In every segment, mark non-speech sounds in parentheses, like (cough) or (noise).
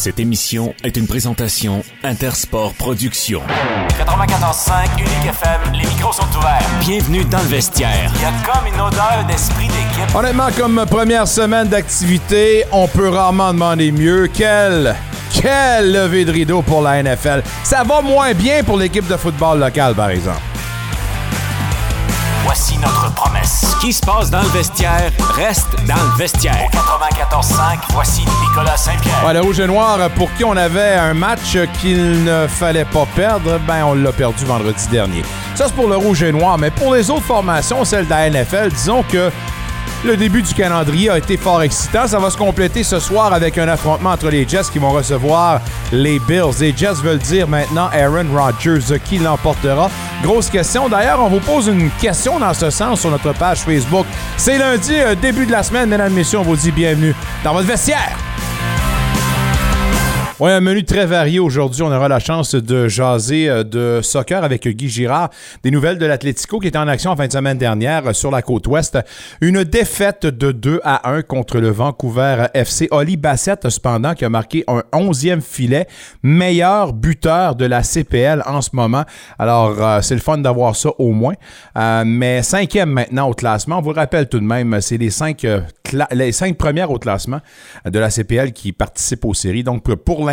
Cette émission est une présentation Intersport Productions. 94.5 Unique FM, les micros sont ouverts. Bienvenue dans le vestiaire. Il y a comme une odeur d'esprit d'équipe. Honnêtement, comme première semaine d'activité, on peut rarement demander mieux. Quelle, quelle levée de rideau pour la NFL. Ça va moins bien pour l'équipe de football locale, par exemple. Voici notre promesse. Ce qui se passe dans le vestiaire reste dans le vestiaire. 94.5, voici Nicolas Saint-Pierre. Ouais, le Rouge et Noir, pour qui on avait un match qu'il ne fallait pas perdre, ben on l'a perdu vendredi dernier. Ça, c'est pour le Rouge et Noir, mais pour les autres formations, celle de la NFL, disons que le début du calendrier a été fort excitant. Ça va se compléter ce soir avec un affrontement entre les Jets qui vont recevoir les Bills. Les Jets veulent dire maintenant Aaron Rodgers qui l'emportera. Grosse question. D'ailleurs, on vous pose une question dans ce sens sur notre page Facebook. C'est lundi, euh, début de la semaine, mesdames messieurs. On vous dit bienvenue dans votre vestiaire. Oui, un menu très varié aujourd'hui. On aura la chance de jaser euh, de soccer avec Guy Girard. Des nouvelles de l'Atlético qui était en action en fin de semaine dernière euh, sur la côte ouest. Une défaite de 2 à 1 contre le Vancouver FC. Oli Bassett, cependant, qui a marqué un 11e filet. Meilleur buteur de la CPL en ce moment. Alors, euh, c'est le fun d'avoir ça au moins. mais cinquième maintenant au classement. On vous rappelle tout de même, c'est les cinq, les cinq premières au classement de la CPL qui participent aux séries. Donc, pour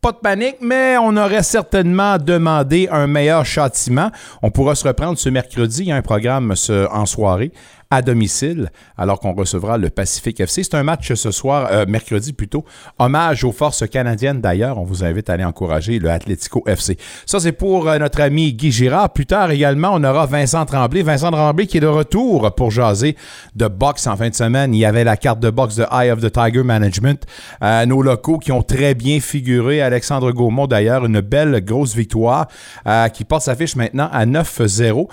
Pas de panique, mais on aurait certainement demandé un meilleur châtiment. On pourra se reprendre ce mercredi. Il y a un programme en soirée à domicile, alors qu'on recevra le Pacific FC. C'est un match ce soir, euh, mercredi plutôt. Hommage aux forces canadiennes d'ailleurs. On vous invite à aller encourager le Atlético FC. Ça, c'est pour euh, notre ami Guy Girard. Plus tard également, on aura Vincent Tremblay. Vincent Tremblay qui est de retour pour jaser de boxe en fin de semaine. Il y avait la carte de boxe de Eye of the Tiger Management. Euh, nos locaux qui ont très bien figuré. Alexandre Gaumont d'ailleurs, une belle grosse victoire qui porte sa fiche maintenant à 9-0.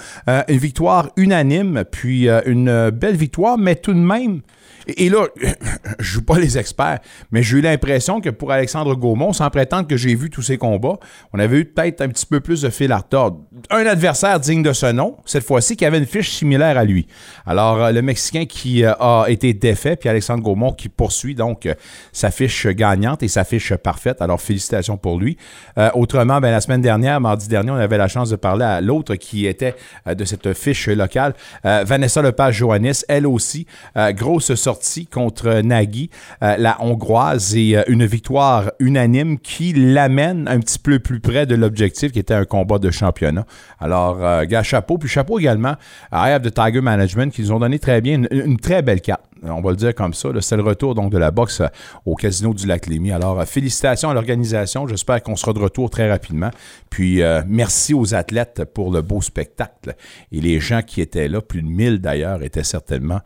une victoire unanime, puis une belle victoire, mais tout de même, et, là, (clears throat) je joue pas les experts, mais j'ai eu l'impression que pour Alexandre Gaumont, sans prétendre que j'ai vu tous ses combats, on avait eu peut-être un petit peu plus de fil à retordre. Un adversaire digne de ce nom, cette fois-ci, qui avait une fiche similaire à lui. Alors, euh, le Mexicain qui euh, a été défait, puis Alexandre Gaumont qui poursuit donc euh, sa fiche gagnante et sa fiche parfaite. Alors, félicitations pour lui. autrement, ben, la semaine dernière, mardi dernier, on avait la chance de parler à l'autre qui était de cette fiche locale, Vanessa Lepage-Joannis, elle aussi, grosse sortie contre Nagui, euh, la Hongroise, et euh, une victoire unanime qui l'amène un petit peu plus près de l'objectif qui était un combat de championnat. Alors, euh, gars, chapeau. Puis chapeau également à I Have the Tiger Management qui nous ont donné très bien une, très belle carte. On va le dire comme ça. C'est le retour donc de la boxe au Casino du Lac Lémy. Alors, félicitations à l'organisation. J'espère qu'on sera de retour très rapidement. Puis, merci aux athlètes pour le beau spectacle. Et les gens qui étaient là, plus de 1000 d'ailleurs, étaient certainement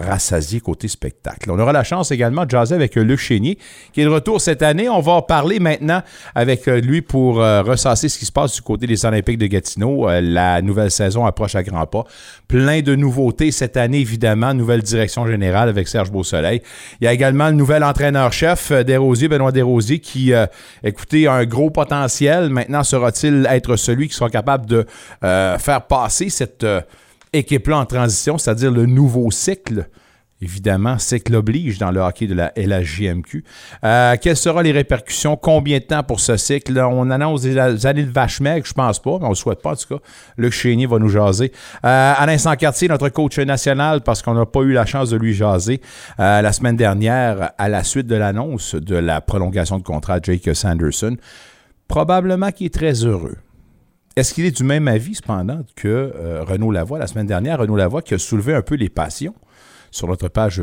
rassasié côté spectacle. On aura la chance également de jaser avec euh, Luc Chénier, qui est de retour cette année. On va en parler maintenant avec euh, lui pour euh, ressasser ce qui se passe du côté des Olympiques de Gatineau. la nouvelle saison approche à grands pas. Plein de nouveautés cette année, évidemment. Nouvelle direction générale avec Serge Beausoleil. Il y a également le nouvel entraîneur-chef Desrosiers, Benoît Desrosiers, qui, écoutez, a un gros potentiel. Maintenant, sera-t-il être celui qui sera capable de faire passer cette équipe-là en transition, c'est-à-dire le nouveau cycle. Évidemment, cycle oblige dans le hockey de la LHJMQ. Euh, quelles seront les répercussions? Combien de temps pour ce cycle? On annonce des années de vache maigre, je pense pas, mais on le souhaite pas en tout cas. Luc Chénier va nous jaser. Euh, Alain Sancartier, notre coach national, parce qu'on n'a pas eu la chance de lui jaser euh, la semaine dernière à la suite de l'annonce de la prolongation de contrat de Jake Sanderson. Probablement qu'il est très heureux. Est-ce qu'il est du même avis, cependant, que euh, Renaud Lavoie, la semaine dernière, Renaud Lavoie qui a soulevé un peu les passions sur notre page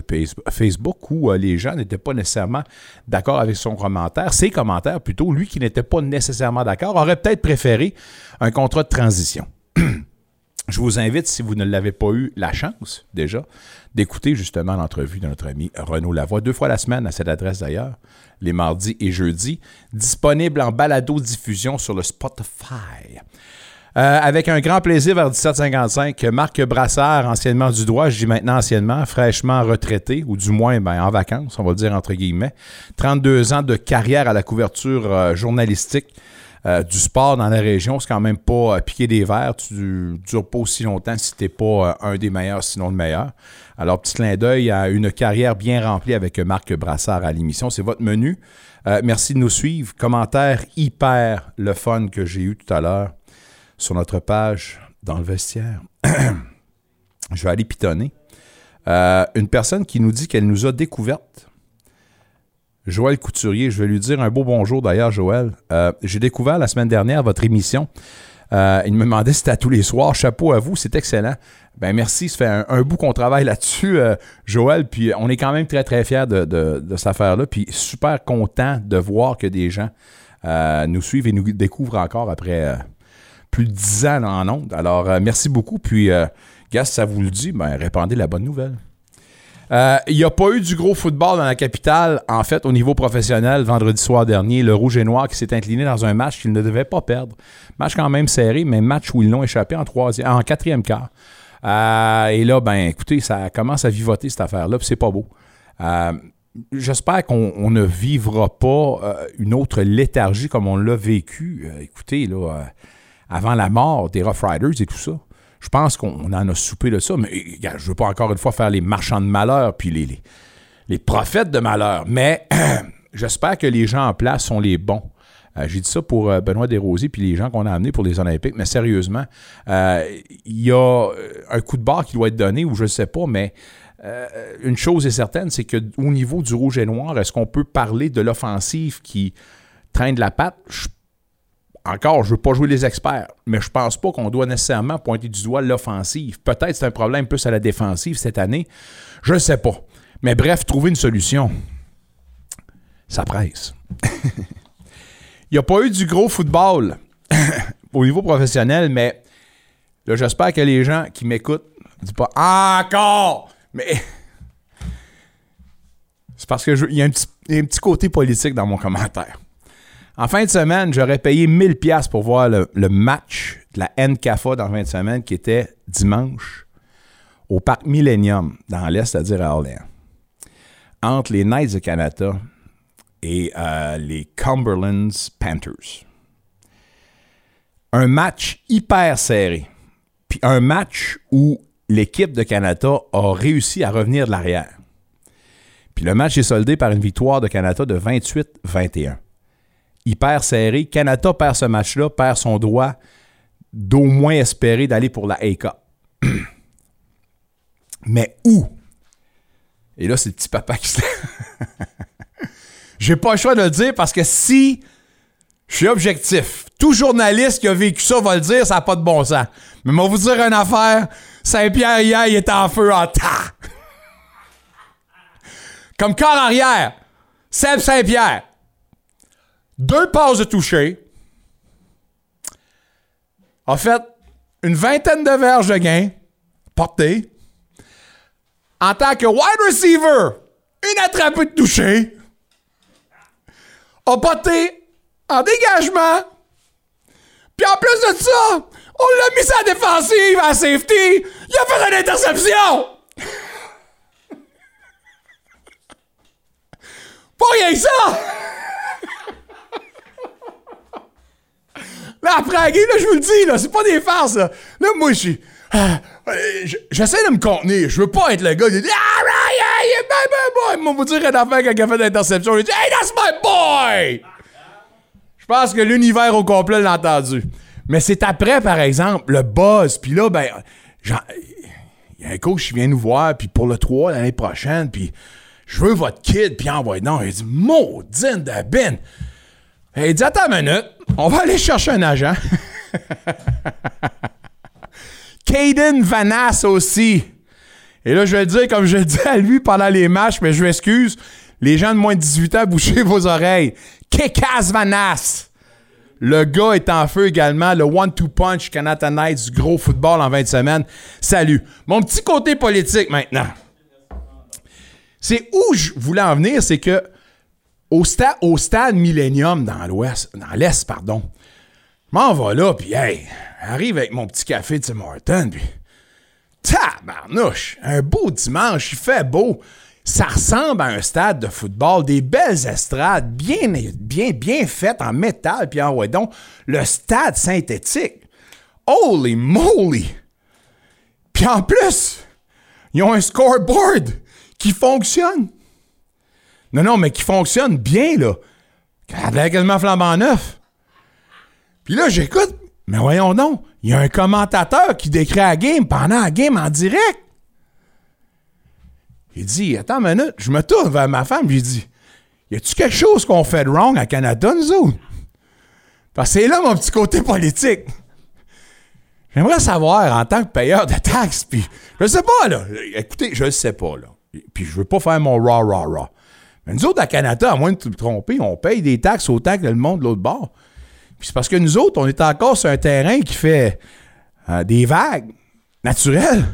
Facebook où euh, les gens n'étaient pas nécessairement d'accord avec son commentaire, ses commentaires plutôt, lui qui n'était pas nécessairement d'accord, aurait peut-être préféré un contrat de transition? (clears throat) Je vous invite, si vous ne l'avez pas eu la chance déjà, d'écouter justement l'entrevue de notre ami Renaud Lavoie, deux fois la semaine à cette adresse d'ailleurs, les mardis et jeudis, disponible en balado-diffusion sur le Spotify. Euh, avec un grand plaisir vers 1755, Marc Brassard, anciennement du droit, je dis maintenant anciennement, fraîchement retraité, ou du moins ben, en vacances, on va dire entre guillemets. 32 ans de carrière à la couverture euh, journalistique. Euh, du sport dans la région, c'est quand même pas piquer des verres. Tu ne dures pas aussi longtemps si tu n'es pas un des meilleurs, sinon le meilleur. Alors, petit clin d'œil à une carrière bien remplie avec Marc Brassard à l'émission. C'est votre menu. Euh, merci de nous suivre. Commentaire hyper le fun que j'ai eu tout à l'heure sur notre page dans le vestiaire. (clears throat) Je vais aller pitonner. Euh, une personne qui nous dit qu'elle nous a découvertes. Joël Couturier, je vais lui dire un beau bonjour d'ailleurs, Joël. Euh, j'ai découvert la semaine dernière votre émission. Euh, il me demandait si c'était tous les soirs. Chapeau à vous, c'est excellent. Ben merci, ça fait un, bout qu'on travaille là-dessus, euh, Joël. Puis on est quand même très, très fiers de, de, cette affaire-là. Puis super content de voir que des gens nous suivent et nous découvrent encore après plus de 10 ans en ondes. Alors, merci beaucoup. Puis, si ça vous le dit, ben, répandez la bonne nouvelle. Euh, Il n'y a pas eu du gros football dans la capitale, en fait, au niveau professionnel, vendredi soir dernier. Le Rouge et Noir qui s'est incliné dans un match qu'il ne devait pas perdre. Match quand même serré, mais match où ils l'ont échappé en, quatrième quart. Euh, et là, ben, écoutez, ça commence à vivoter cette affaire-là, puis c'est pas beau. Euh, J'espère qu'on on ne vivra pas euh, une autre léthargie comme on l'a vécu. Euh, écoutez, là, euh, avant la mort des Rough Riders et tout ça. Je pense qu'on en a soupé de ça, mais regarde, je ne veux pas encore une fois faire les marchands de malheur puis les, les, prophètes de malheur, mais (clears throat) j'espère que les gens en place sont les bons. Euh, J'ai dit ça pour euh, Benoît Desrosiers puis les gens qu'on a amenés pour les Olympiques, mais sérieusement, euh, il y a un coup de barre qui doit être donné ou je ne sais pas, mais une chose est certaine, c'est qu'au niveau du rouge et noir, est-ce qu'on peut parler de l'offensive qui traîne de la patte? Encore, je ne veux pas jouer les experts, mais je pense pas qu'on doit nécessairement pointer du doigt l'offensive. Peut-être c'est un problème plus à la défensive cette année. Je ne sais pas. Mais bref, trouver une solution, ça presse. (laughs) Il n'y a pas eu du gros football (laughs) au niveau professionnel, mais là, j'espère que les gens qui m'écoutent ne disent pas encore, mais (laughs) c'est parce que il y a un petit côté politique dans mon commentaire. En fin de semaine, j'aurais payé 1000 pièces pour voir le, match de la NCAFA dans la fin de semaine qui était dimanche au parc Millennium dans l'Est, c'est-à-dire à Orléans. Entre les Knights de Canada et euh, les Cumberlands Panthers. Un match hyper serré. Puis un match où l'équipe de Canada a réussi à revenir de l'arrière. Puis le match est soldé par une victoire de Canada de 28-21 hyper serré. Canada perd ce match-là, perd son droit d'au moins espérer d'aller pour la A-Cup. (clears throat) Mais où? Et là, c'est le petit papa qui se... (laughs) J'ai pas le choix de le dire parce que si je suis objectif, tout journaliste qui a vécu ça va le dire, ça n'a pas de bon sens. Mais moi, vous dire une affaire, Saint-Pierre hier, il était en feu en tas. (laughs) Comme corps arrière, Seb Saint-Pierre, deux passes de toucher, a fait une vingtaine de verges de gain, portée. En tant que wide receiver, une attrapée de toucher, a porté en dégagement. Puis en plus de ça, on l'a mis sa défensive à safety. Il a fait une interception. (laughs) Pas rien que ça. Là, après là, je vous le dis, là, c'est pas des farces, là. Là, moi, je suis... euh, je- J'essaie de me contenir. Je veux pas être le gars qui dit Ah, yeah, my, my boy. Moi, vous dire une affaire quand il a fait l'interception. Il dit Hey, that's my boy! Je pense que l'univers au complet l'a entendu. Mais c'est après, par exemple, le buzz. Puis là, ben, il y a un coach qui vient nous voir, puis pour le 3 l'année prochaine, puis je veux votre kid, puis envoie non. Il dit Maudine de Ben. Il dit Attends minute, on va aller chercher un agent. (laughs) Caden Vanas aussi. Et là, je vais le dire comme je le dis à lui pendant les matchs, mais je m'excuse. Les gens de moins de 18 ans, bouchez vos oreilles. Kekas Vanas. Le gars est en feu également. Le one-two punch Canada Knights du gros football en 20 semaines. Salut. Mon petit côté politique maintenant. C'est où je voulais en venir, c'est que au, sta- au stade Millennium dans l'ouest, dans l'est, pardon, je m'en vais là, puis hey, arrive avec mon petit café de Tim Hortons, puis tabarnouche, un beau dimanche, il fait beau. Ça ressemble à un stade de football, des belles estrades, bien, bien, bien faites en métal, puis en donc, le stade synthétique. Holy moly! Puis en plus, ils ont un scoreboard qui fonctionne. Non, non, mais qui fonctionne bien, là. Elle avait quasiment flambant neuf. Puis là, j'écoute, mais voyons donc, il y a un commentateur qui décrit la game pendant la game en direct. Il dit, attends une minute, je me tourne vers ma femme, lui dis, y a-tu quelque chose qu'on fait de wrong à Canada, nous autres? Parce que c'est là mon petit côté politique. J'aimerais savoir, en tant que payeur de taxes, puis je sais pas, là. Écoutez, je sais pas, là. Puis je veux pas faire mon raw, raw, raw. Nous autres, à Canada, à moins de te tromper, on paye des taxes autant que le monde de l'autre bord. Puis c'est parce que nous autres, on est encore sur un terrain qui fait euh, des vagues naturelles.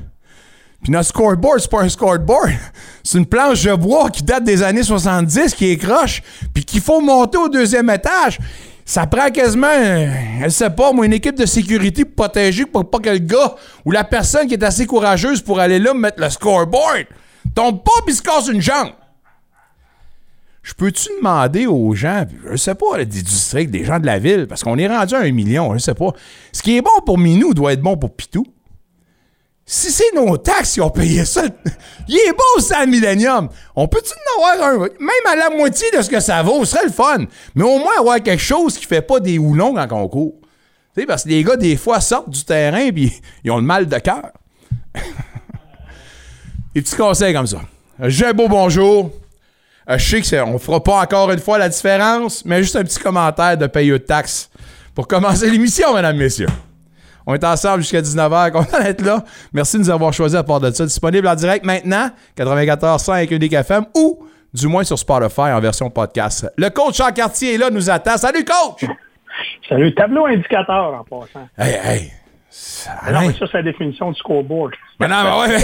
Puis notre scoreboard, c'est pas un scoreboard. (laughs) C'est une planche de bois qui date des années 70, qui est croche, puis qu'il faut monter au deuxième étage. Ça prend quasiment, euh, je sais pas, moi, une équipe de sécurité pour protéger pour pas que le gars ou la personne qui est assez courageuse pour aller là mettre le scoreboard tombe pas puis se casse une jambe. Je peux-tu demander aux gens, je sais pas, des districts, des gens de la ville, parce qu'on est rendu à un million, je sais pas. Ce qui est bon pour Minou doit être bon pour Pitou. Si c'est nos taxes qui ont payé ça, (laughs) il est bon ça le Millennium. On peut-tu en avoir un, même à la moitié de ce que ça vaut, ce serait le fun. Mais au moins avoir quelque chose qui fait pas des houlons quand on court. Tu sais, parce que les gars, des fois, sortent du terrain puis ils ont le mal de cœur. (laughs) des petits conseils comme ça. J'ai beau bonjour. Euh, je sais qu'on fera pas encore une fois la différence, mais juste un petit commentaire de payeux de taxes pour commencer (laughs) l'émission, mesdames, messieurs. On est ensemble jusqu'à 19h. Content d'être là. Merci de nous avoir choisi à part de ça. Disponible en direct maintenant, 94.5 avec Unique FM ou du moins sur Spotify en version podcast. Le coach Jean Cartier est là, nous attend. Salut, coach! Salut, tableau indicateur en passant. Hey, hey! Ah non, mais ça, c'est la définition du scoreboard. (laughs) Mais non, mais ouais,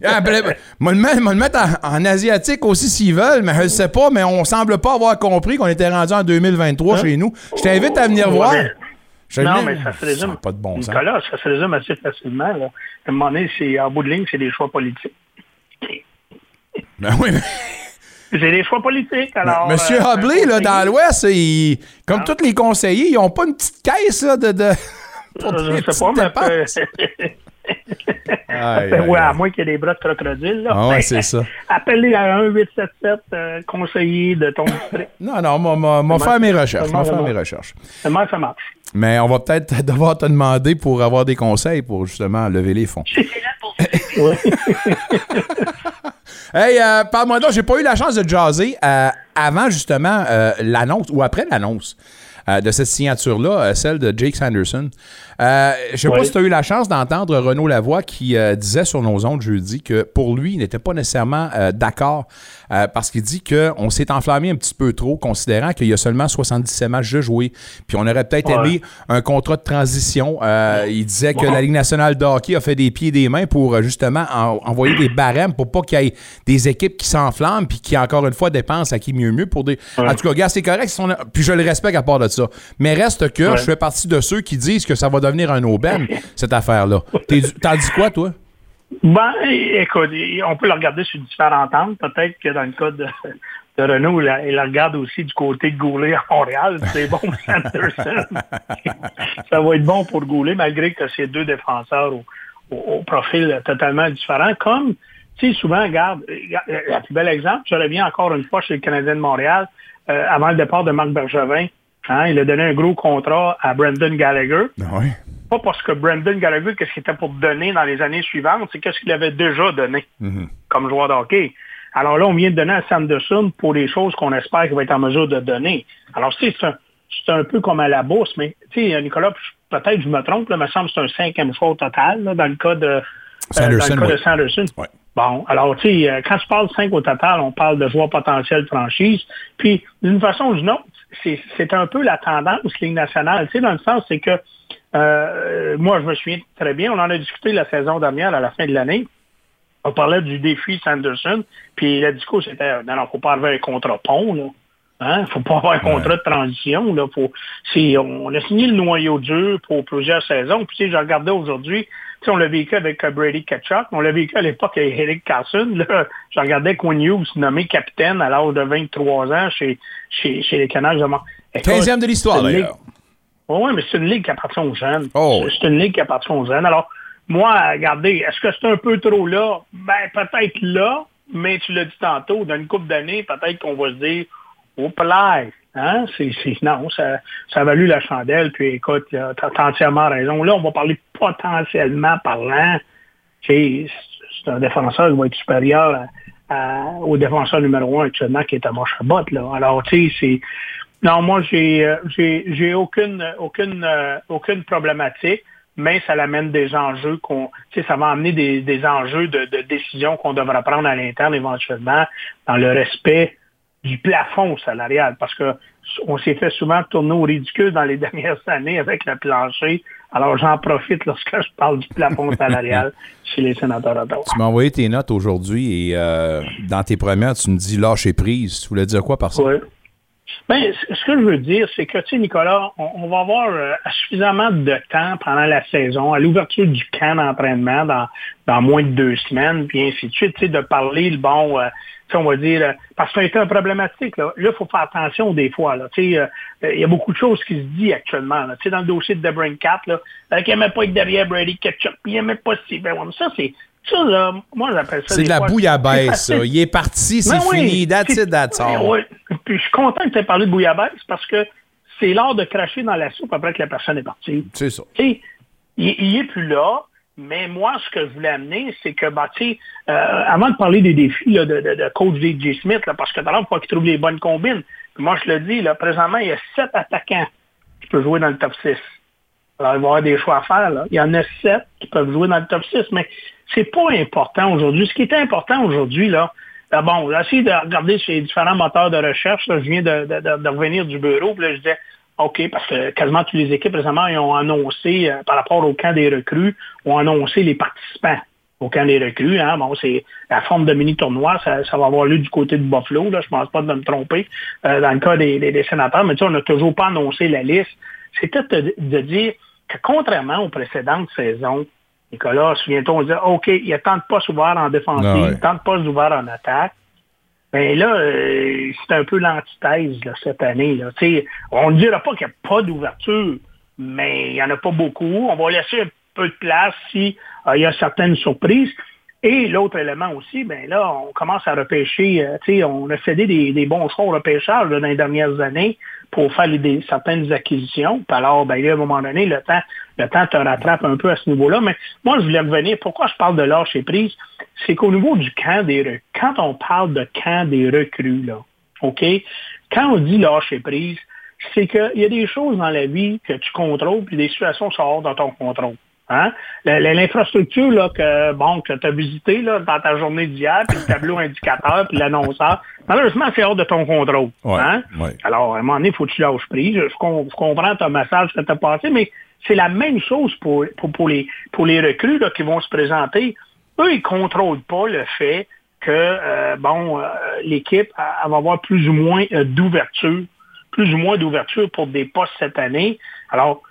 (laughs) mais. Le mettre en, en, asiatique aussi s'ils veulent, mais je ne sais pas, mais on semble pas avoir compris qu'on était rendu en 2023 hein? chez nous. Je t'invite à venir voir. Je non, mais ça se résume. pas de bon sens. Nicolas, ça se résume assez facilement. Là. À un moment donné, c'est, en bout de ligne, c'est des choix politiques. Ben oui, mais. (laughs) C'est des choix politiques. Alors, Monsieur euh, Hubley, là, dans l'Ouest, comme ah. tous les conseillers, ils n'ont pas une petite caisse là, de. de... je ne sais pas, mais. Oui, à moins qu'il y ait des bras de crocodile. Là. Ah ouais, c'est ça. (laughs) Appelez à 1-877 euh, conseiller de ton district. (laughs) non, non, on va faire mes recherches. On va faire mes recherches. Comment ça marche? Mais on va peut-être (laughs) devoir te demander pour avoir des conseils pour justement lever les fonds. Hey, euh, parle-moi donc, j'ai pas eu la chance de jaser euh, avant justement euh, l'annonce ou après l'annonce euh, de cette signature-là, euh, celle de Jake Sanderson. Euh, je ne sais pas si tu as eu la chance d'entendre Renaud Lavoie qui disait sur nos ondes jeudi que pour lui, il n'était pas nécessairement d'accord parce qu'il dit qu'on s'est enflammé un petit peu trop, considérant qu'il y a seulement 77 matchs de jouer. Puis on aurait peut-être aimé un contrat de transition. il disait que la Ligue nationale de hockey a fait des pieds et des mains pour justement envoyer des barèmes pour pas qu'il y ait des équipes qui s'enflamment puis qui, encore une fois, dépensent à qui mieux mieux pour des. En tout cas, gars, c'est correct. Puis je le respecte à part de ça. Mais reste que je fais partie de ceux qui disent que ça va devenir un aubaine, (laughs) cette affaire-là. T'en dis quoi, toi? Ben, écoute, on peut le regarder sur différentes angles. Peut-être que dans le cas de, Renault, il la regarde aussi du côté de Goulet à Montréal. C'est bon pour (laughs) Anderson. ça va être bon pour Goulet, malgré que c'est deux défenseurs au, profil totalement différent. Comme, tu sais, souvent, regarde, le plus bel exemple, je reviens encore une fois chez le Canadien de Montréal, euh, avant le départ de Marc Bergevin. Hein, il a donné un gros contrat à Brendan Gallagher. Ah Pas parce que Brendan Gallagher, qu'est-ce qu'il était pour donner dans les années suivantes, c'est qu'est-ce qu'il avait déjà donné mm-hmm. comme joueur de hockey. Alors là, on vient de donner à Sanderson pour les choses qu'on espère qu'il va être en mesure de donner. Alors, c'est un, c'est un peu comme à la bourse, mais tu sais, Nicolas, peut-être je me trompe, là, me semble que c'est un cinquième choix au total dans le cas de Sanderson. Euh, dans le cas de Sanderson. Bon, alors, tu sais, euh, quand tu parles de 5 au total, on parle de joueurs potentiels franchise. Puis, d'une façon ou d'une autre, c'est un peu la tendance Ligue nationale. Tu sais, dans le sens, c'est que euh, moi, je me souviens très bien, on en a discuté la saison dernière, à la fin de l'année. On parlait du défi Sanderson, puis le discours, c'était, non, non, faut pas avoir un contrat pont, là. Hein? Faut pas avoir un contrat de transition. Là. Faut, on a signé le noyau dur pour plusieurs saisons. Puis, tu sais, je regardais aujourd'hui, on l'a vécu avec euh, Brady Ketchuk, on l'a vécu à l'époque avec Eric Carson. Là, je regardais Quinn Hughes nommé capitaine à l'âge de 23 ans chez, chez, chez les Montréal. 15e de l'histoire, d'ailleurs. Oui, mais c'est une ligue qui appartient aux jeunes. Oh. C'est une ligue qui appartient aux jeunes. Alors, moi, regardez, est-ce que c'est un peu trop là? Ben, peut-être là, mais tu l'as dit tantôt, dans une couple d'années, peut-être qu'on va se dire, au oh, Hein? C'est, non, ça, ça a valu la chandelle. Puis écoute, tu as, entièrement raison. Là, on va parler potentiellement parlant. C'est, un défenseur qui va être supérieur au défenseur numéro un actuellement qui est à Chabot. Là. Alors, tu sais, c'est. Non, moi, j'ai, euh, j'ai, j'ai aucune, aucune, euh, aucune problématique mais ça amène des enjeux qu'on, tu sais, ça va amener des, des enjeux de, de décision qu'on devra prendre à l'interne éventuellement dans le respect du plafond salarial, parce que on s'est fait souvent tourner au ridicule dans les (laughs) dernières années avec le plancher. Alors j'en profite lorsque je parle du plafond salarial (laughs) chez les sénateurs d'Ottawa. Tu m'as envoyé tes notes aujourd'hui et euh, dans tes premières, tu me dis lâcher prise. Tu voulais dire quoi par ça? Oui. Ben, ce que je veux dire, c'est que, tu sais, Nicolas, on, va avoir euh, suffisamment de temps pendant la saison, à l'ouverture du camp d'entraînement dans, moins de deux semaines, puis ainsi de suite, tu sais, de parler, le bon, euh, on va dire, euh, parce que c'est un problématique. Là, il faut faire attention des fois. Là, il y a beaucoup de choses qui se disent actuellement. Là, dans le dossier de Debrin Cat, là, qui n'aimait pas être derrière Brady Ketchup, il n'aimait pas si. Ben, ça, c'est ça, là, moi, j'appelle ça. C'est de la bouillabaisse, (laughs) ça. Il est parti, c'est ben fini. That's it, that's all. Oui. Puis je suis content que tu aies parlé de bouillabaisse parce que c'est l'art de cracher dans la soupe après que la personne est partie. C'est ça. il, il est plus là. Mais moi, ce que je voulais amener, c'est que, bah, tu sais, euh, avant de parler des défis là, de, de, de, coach J. Smith, là, parce que d'abord, il faut qu'il trouve les bonnes combines. moi, je le dis, là, présentement, il y a sept attaquants qui peuvent jouer dans le top 6. Alors, il va y avoir des choix à faire. Là. Il y en a sept qui peuvent jouer dans le top 6, mais c'est pas important aujourd'hui. Ce qui est important aujourd'hui, là, bon, j'ai de regarder ces différents moteurs de recherche. Là, je viens de, de, de, revenir du bureau, puis là, je disais, OK, parce que quasiment toutes les équipes récemment ils ont annoncé, euh, par rapport au camp des recrues, ont annoncé les participants au camp des recrues. Hein. Bon, c'est la forme de mini-tournoi, ça, ça, va avoir lieu du côté de Buffalo, là, je pense pas de me tromper, euh, dans le cas des, des, sénateurs, mais tu sais, on n'a toujours pas annoncé la liste. C'est peut-être de, dire que contrairement aux précédentes saisons, Nicolas, souviens-toi, on disait, OK, il y a tant de postes ouverts en défensive, ah tant de postes ouverts en attaque. Mais là, euh, c'est un peu l'antithèse cette année. Là. on ne dira pas qu'il n'y a pas d'ouverture, mais il n'y en a pas beaucoup. On va laisser un peu de place si euh, y a certaines surprises. Et l'autre élément aussi, ben là, on commence à repêcher, euh, on a cédé des, bons choix au repêchage dans les dernières années pour faire des, certaines acquisitions. Puis alors, ben, à un moment donné, le temps, le temps te rattrape un peu à ce niveau-là. Mais moi, je voulais revenir. Pourquoi je parle de lâcher prise? C'est qu'au niveau du camp des recrues, quand on parle de camp des recrues, là, OK? Quand on dit lâcher prise, c'est qu'il y a des choses dans la vie que tu contrôles, puis des situations sortent dans ton contrôle. Hein? L'infrastructure là, que bon que tu as visité là, dans ta journée d'hier, puis le tableau indicateur, puis l'annonceur, malheureusement, c'est hors de ton contrôle. hein? Alors, à un moment donné, il faut que tu lâches prise. Je, comprends ton message que tu as passé, mais c'est la même chose pour, pour, les, pour les recrues là, qui vont se présenter. Eux, ils ne contrôlent pas le fait que euh, bon, euh, l'équipe va avoir plus ou moins euh, d'ouverture, plus ou moins d'ouverture pour des postes cette année. Alors,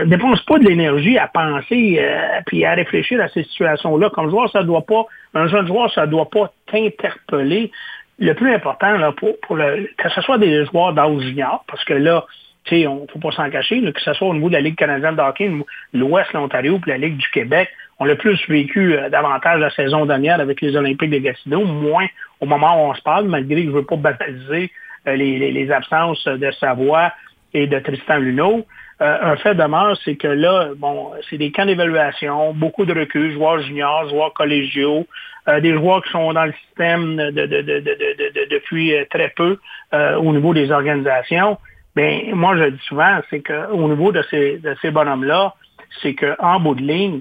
ne dépense pas de l'énergie à penser euh, puis à réfléchir à ces situations-là. Comme joueur, ça doit pas, un jeune joueur, ça doit pas t'interpeller. Le plus important, là, pour, le, que ce soit des joueurs d'âge parce que là, tu sais, on faut pas s'en cacher, que ce soit au niveau de la Ligue canadienne de hockey, l'Ouest, l'Ontario, puis la Ligue du Québec, on l'a plus vécu euh, davantage la saison dernière avec les Olympiques de Gatineau, moins au moment où on se parle, malgré que je veux pas banaliser euh, les, les, absences de Savoie et de Tristan Luneau. Euh, un fait demeure, c'est que là, bon, c'est des camps d'évaluation, beaucoup de recul, joueurs juniors, joueurs collégiaux, euh, des joueurs qui sont dans le système de, de, de, depuis euh, très peu au niveau des organisations. Ben, moi, je dis souvent, c'est qu'au niveau de ces, ces bonhommes-là, c'est qu'en bout de ligne,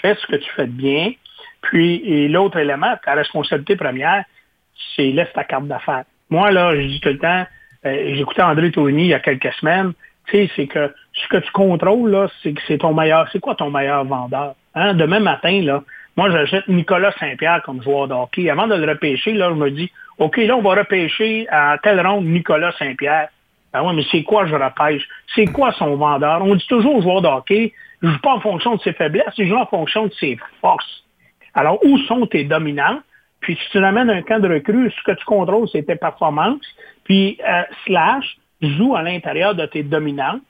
fais ce que tu fais de bien. Puis, l'autre élément, ta responsabilité première, c'est laisse ta carte d'affaires. Moi, là, je dis tout le temps, j'écoutais André Tourny il y a quelques semaines, tu sais, c'est que ce que tu contrôles, c'est que c'est ton meilleur, c'est quoi ton meilleur vendeur? Hein? Demain matin, là, moi, j'achète Nicolas Saint-Pierre comme joueur de hockey. Avant de le repêcher, là, je me dis, OK, là, on va repêcher à telle ronde Nicolas Saint-Pierre. Ben ouais, mais c'est quoi je repêche? C'est quoi son vendeur? On dit toujours joueur de je joue pas en fonction de ses faiblesses, je joue en fonction de ses forces. Alors, où sont tes dominants? Puis si tu amènes un camp de recrue, ce que tu contrôles, c'est tes performances. Puis, euh, slash, joue à l'intérieur de tes dominants.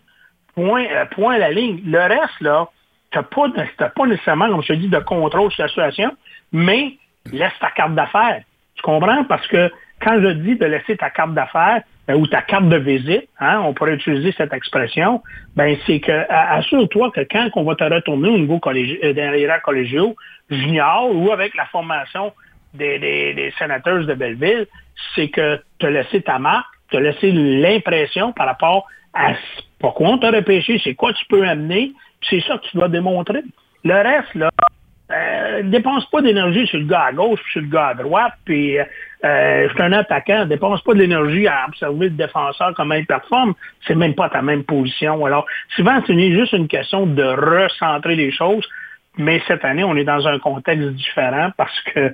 Point, euh, point à la ligne. Le reste, là, tu n'as pas, pas nécessairement, comme je te dis, de contrôle sur la situation, mais laisse ta carte d'affaires. Tu comprends? Parce que quand je dis de laisser ta carte d'affaires, ben, ou ta carte de visite, hein, on pourrait utiliser cette expression, ben c'est que assure-toi que quand on va te retourner au niveau collégio, euh, des collégiaux, junior ou avec la formation des, des, sénateurs de Belleville, c'est que tu as laissé ta marque, tu as laissé l'impression par rapport à pourquoi on t'a repêché, c'est quoi tu peux amener, c'est ça que tu dois démontrer. Le reste, là, euh, dépense pas d'énergie sur le gars à gauche puis sur le gars à droite, puis euh, je suis un attaquant, dépense pas de l'énergie à observer le défenseur comment il performe, c'est même pas ta même position. Alors, souvent, c'est juste une question de recentrer les choses, mais cette année, on est dans un contexte différent parce que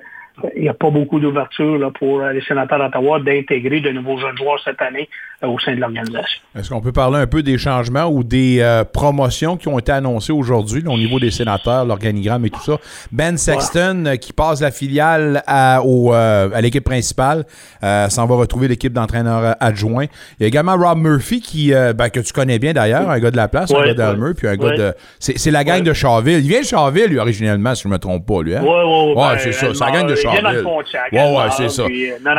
il n'y a pas beaucoup d'ouverture pour les sénateurs d'Ottawa d'intégrer de nouveaux jeunes joueurs cette année euh, au sein de l'organisation. Est-ce qu'on peut parler un peu des changements ou des euh, promotions qui ont été annoncées aujourd'hui au niveau des sénateurs, l'organigramme et tout ça? Ben Sexton euh, qui passe la filiale à, l'équipe principale, s'en va retrouver l'équipe d'entraîneurs adjoints. Il y a également Rob Murphy qui, ben, que tu connais bien d'ailleurs, un gars de la place, un gars d'Almer, puis un gars de... C'est la gang de Charville. Il vient de Charville, lui, originellement, si je ne me trompe pas, lui. Hein? Oui, oui, ouais. c'est ça, c'est la gang de Ouais, ouais, c'est ça.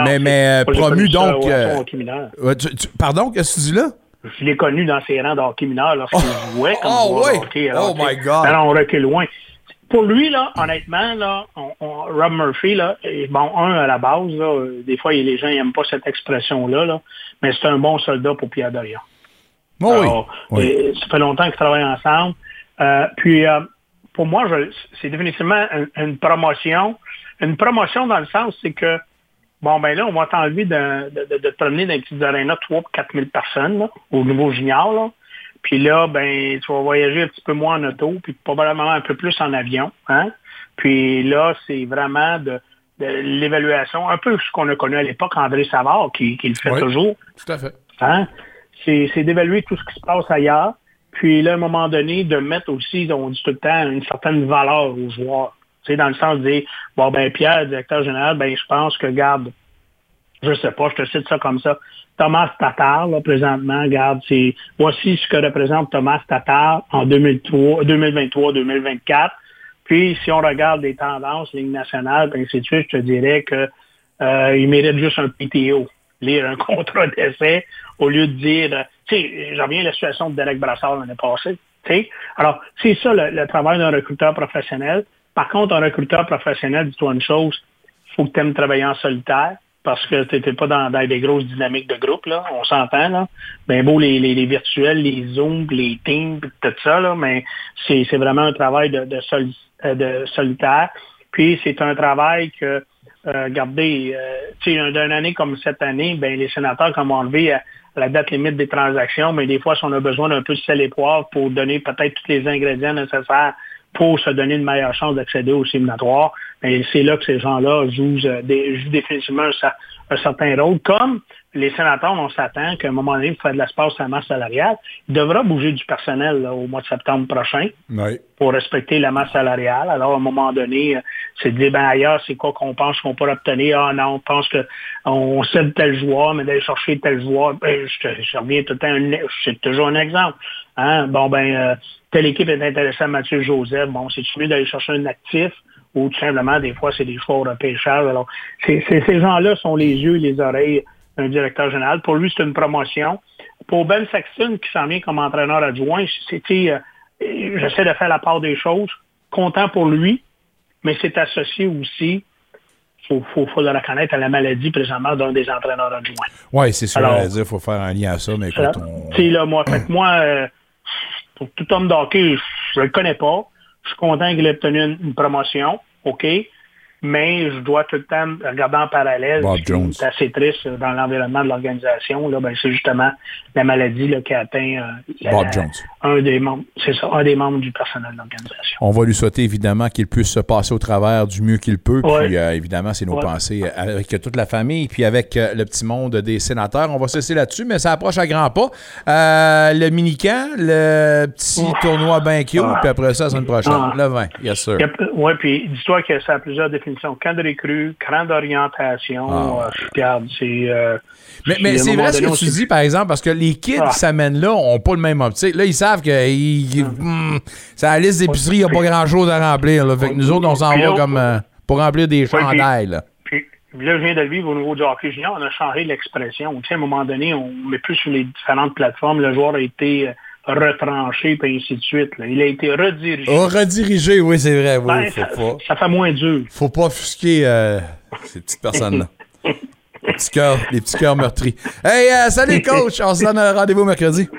mais mais promu donc... Pardon, qu'est-ce que tu dis là? Je l'ai connu dans ses rangs d'hockey mineur lorsqu'il oh! jouait comme oh, ouais. oh my God! Alors, on recule loin. Pour lui, là, honnêtement, là, Rob Murphy, là, bon, un à la base, là, des fois, les gens n'aiment pas cette expression-là, là, mais c'est un bon soldat pour Pierre Dorian. Oh, oui. Ça fait longtemps qu'ils travaillent ensemble. Euh, puis, euh, pour moi, c'est définitivement une, promotion. Une promotion dans le sens, c'est que Bon, ben là, on va t'enlever de, de, de, te promener dans les petites arénas 3 ou 4 000 personnes au niveau junior. Là. Puis là, ben, tu vas voyager un petit peu moins en auto, puis probablement un peu plus en avion. Hein? Puis là, c'est vraiment de, l'évaluation, un peu ce qu'on a connu à l'époque, André Savard, qui, qui le fait toujours. Tout à fait. Hein? C'est d'évaluer tout ce qui se passe ailleurs. Puis là, à un moment donné, de mettre aussi, on dit tout le temps, une certaine valeur aux joueurs sais, dans le sens de dire, bon, ben, Pierre, directeur général, ben, je pense que, garde, je sais pas, je te cite ça comme ça. Thomas Tatar, présentement, garde, c'est, voici ce que représente Thomas Tatar en 2023-2024. Puis, si on regarde les tendances, ligne nationale, ben, ainsi de suite, je te dirais que, euh, il mérite juste un PTO, lire un (laughs) contrat d'essai, au lieu de dire, tu sais, j'en reviens à la situation de Derek Brassard l'année passée. sais. Alors, c'est ça le travail d'un recruteur professionnel. Par contre, un recruteur professionnel, dis-toi une chose, il faut que tu aimes travailler en solitaire parce que tu n'étais pas dans, des grosses dynamiques de groupe, là. On s'entend, là. Ben beau les, virtuels, les Zooms, les Teams, tout ça, là, mais c'est vraiment un travail euh, de solitaire. Puis c'est un travail que, euh, regardez, euh, tu sais, d'une année comme cette année, ben les sénateurs, comme enlevé à, la date limite des transactions, mais des fois, si on a besoin d'un peu de sel et poivre pour donner peut-être tous les ingrédients nécessaires pour se donner une meilleure chance d'accéder au séminatoire. Et c'est là que ces gens-là jouent, euh, définitivement un, certain rôle. Comme les sénateurs, on s'attend qu'à un moment donné, pour faire de l'espace à la masse salariale, il devra bouger du personnel au mois de septembre prochain pour respecter la masse salariale. Alors, à un moment donné, euh, c'est de dire, ben, ailleurs, c'est quoi qu'on pense qu'on pourra obtenir? Ah non, on pense qu'on cède tel joueur, mais d'aller chercher tel joueur. Ben, je, reviens tout le temps, c'est toujours un exemple. Hein? Bon, ben, euh, telle équipe est intéressée à Mathieu Joseph. Bon, c'est mieux d'aller chercher un actif ou tout simplement, des fois, c'est des choix au repêchage. Alors, ces gens-là sont les yeux et les oreilles d'un directeur général. Pour lui, c'est une promotion. Pour Ben Saxton, qui s'en vient comme entraîneur adjoint, c'était, euh, j'essaie de faire la part des choses. Content pour lui, mais c'est associé aussi il faut, faut, le reconnaître à la maladie présentement d'un des entraîneurs adjoints. Oui, c'est sûr, il faut faire un lien à ça, mais écoute, on... là, moi, fait moi, euh, pour tout homme d'hockey, je ne le connais pas. Je suis content qu'il ait obtenu une promotion, OK? Mais je dois tout le temps regarder en parallèle. C'est assez triste dans l'environnement de l'organisation. Là, ben, c'est justement la maladie là, qui a atteint euh, un des membres. C'est ça, un des membres du personnel de l'organisation. On va lui souhaiter évidemment qu'il puisse se passer au travers du mieux qu'il peut. Puis euh, évidemment, c'est nos pensées avec toute la famille, puis avec euh, le petit monde des sénateurs. On va se laisser là-dessus, mais ça approche à grands pas. le mini-camp, le petit tournoi bien cute, puis après ça, la semaine prochaine. Le 20, yes sir. Oui, puis dis-toi que ça a plusieurs définitions sont camp de recrues, camp d'orientation. Ah, euh, c'est. Euh, mais, mais c'est vrai ce que tu dis, par exemple, parce que les kids ah. qui s'amènent là n'ont pas le même optique. Là, ils savent que ils, hmm, la liste d'épicerie, il n'y a pas grand-chose à remplir. Fait que nous autres, on s'en va comme euh, pour remplir des chandails. là, je viens de le vivre au niveau du hockey junior, on a changé l'expression. Tu sais, à un moment donné, on met plus sur les différentes plateformes. Le joueur a été retranché, puis ainsi de suite. Il a été redirigé. Oh, redirigé, oui, c'est vrai. Oui, Ben, faut ça, pas, ça fait moins dur. faut pas offusquer euh, ces petites personnes-là. les (laughs) petits cœurs, les petits cœurs meurtris. Hey, euh, salut coach, on se donne un rendez-vous mercredi. (laughs)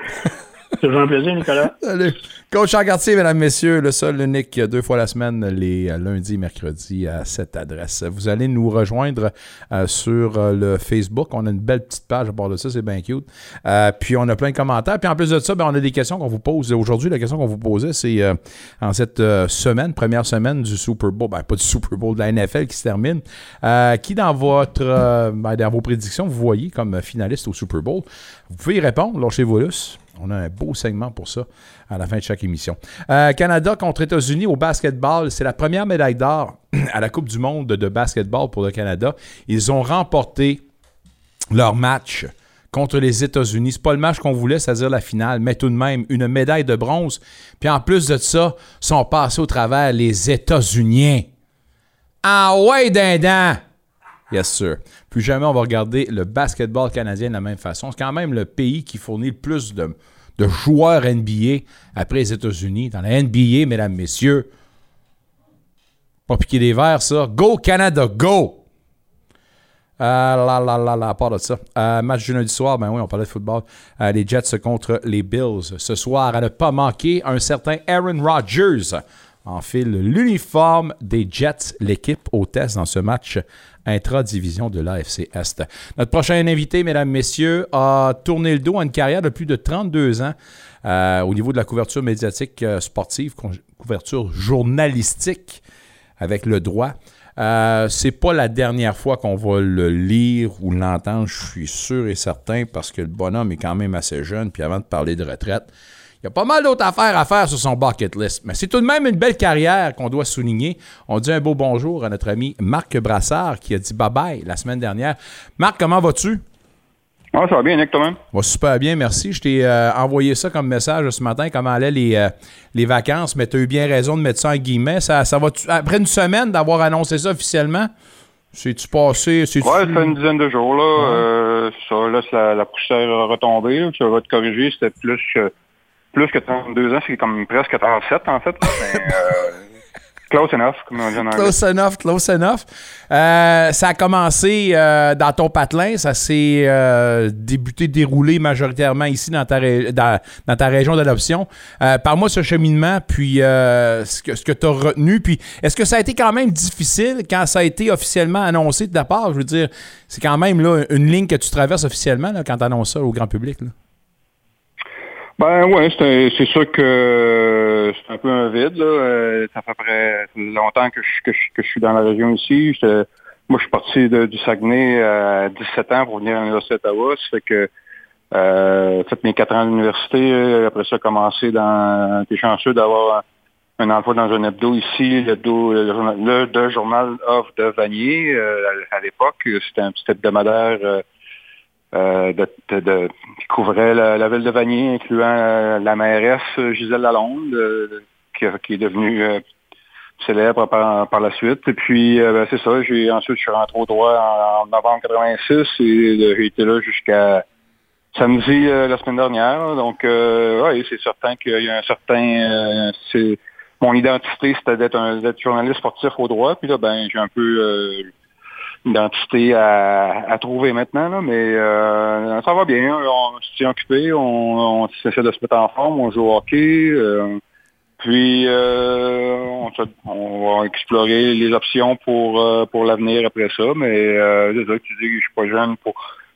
C'est toujours un plaisir, Nicolas. (laughs) Salut. Coach Jean Cartier, mesdames, messieurs, le seul, l'unique, deux fois la semaine, les lundis, mercredis, à cette adresse. Vous allez nous rejoindre euh, sur euh, le Facebook. On a une belle petite page à part de ça, c'est bien cute. Euh, puis on a plein de commentaires. Puis en plus de ça, ben, on a des questions qu'on vous pose. Aujourd'hui, la question qu'on vous posait, c'est en cette semaine, première semaine du Super Bowl, ben pas du Super Bowl, de la NFL qui se termine, qui dans votre ben, dans vos prédictions, vous voyez comme finaliste au Super Bowl? Vous pouvez y répondre, lâchez-vous lousse. On a un beau segment pour ça à la fin de chaque émission. Euh, Canada contre États-Unis au basketball, c'est la première médaille d'or (clears throat) à la Coupe du monde de basketball pour le Canada. Ils ont remporté leur match contre les États-Unis. C'est pas le match qu'on voulait, c'est-à-dire la finale, mais tout de même une médaille de bronze. Puis en plus de ça, sont passés au travers les États-Uniens. Ah ouais, dindin! Yes, sir. Plus jamais on va regarder le basketball canadien de la même façon. C'est quand même le pays qui fournit le plus de, joueurs NBA après les États-Unis. Dans la NBA, mesdames, messieurs, pas piquer des verres, ça. Go Canada, go! Euh, là, là, là, là, à part de ça. Euh, match du lundi soir, ben oui, on parlait de football. Euh, les Jets contre les Bills. Ce soir, à ne pas manquer, un certain Aaron Rodgers enfile l'uniforme des Jets, l'équipe hôtesse dans ce match intra-division de l'AFC Est. Notre prochain invité, mesdames, messieurs, a tourné le dos à une carrière de plus de 32 ans euh, au niveau de la couverture médiatique euh, sportive, couverture journalistique avec le droit. Euh, c'est pas la dernière fois qu'on va le lire ou l'entendre, je suis sûr et certain, parce que le bonhomme est quand même assez jeune. Puis avant de parler de retraite, il y a pas mal d'autres affaires à faire sur son bucket list. Mais c'est tout de même une belle carrière qu'on doit souligner. On dit un beau bonjour à notre ami Marc Brassard qui a dit bye-bye la semaine dernière. Marc, comment vas-tu? Ah, ça va bien, Nick, toi-même? Va super bien, merci. Je t'ai euh, envoyé ça comme message ce matin, comment allaient les, euh, les vacances, mais tu as eu bien raison de mettre ça en guillemets. Ça, ça va après une semaine d'avoir annoncé ça officiellement, c'est-tu passé? Ouais, ça fait une dizaine de jours, là. Euh, ça, c'est la, la poussière a retombé. là. Tu vas te corriger, c'était plus que, plus que 32 ans, c'est comme presque 37, en fait. Mais, euh, (laughs) close enough, comme on dit en anglais. Close enough, close enough. Euh, ça a commencé euh, dans ton patelin, ça s'est euh, débuté, déroulé majoritairement ici dans ta, dans, dans ta région d'adoption. Parle-moi ce cheminement, puis ce que, ce que tu as retenu. Puis est-ce que ça a été quand même difficile quand ça a été officiellement annoncé de ta part? Je veux dire, c'est quand même là, une ligne que tu traverses officiellement là, quand tu annonces ça au grand public. là. Ben ouais, c'est sûr que c'est un peu un vide. Là. Euh, Ça fait près longtemps que je, que, je, que je suis dans la région ici. Moi, je suis parti de- du Saguenay à 17 ans pour venir à l'Université d'Ottawa. Ça fait que euh, fait mes quatre ans à l'université. euh, Après ça, commencé dans... T'es chanceux d'avoir un emploi dans un hebdo ici, le, le, journal- le, The Journal of de Vanier. euh, à, à l'époque, c'était un petit hebdomadaire euh, euh, de, qui couvrait la, ville de Vanier, incluant euh, la mairesse euh, Gisèle Lalonde, qui, est devenue célèbre par, par la suite. Et puis, ben, c'est ça, j'ai ensuite, je suis rentré au droit en, novembre 86 et j'ai été là jusqu'à samedi la semaine dernière. Donc, oui, c'est certain qu'il y a un certain... c'est Mon identité, c'était d'être un d'être journaliste sportif au droit. Puis là, ben, j'ai un peu... identité à, à trouver maintenant, là, mais euh, ça va bien. On se tient occupé, on, on essaie de se mettre en forme, on joue au hockey. euh, puis euh, on, va explorer les options pour euh, pour l'avenir après ça. Mais euh, tu dis que je suis pas jeune pour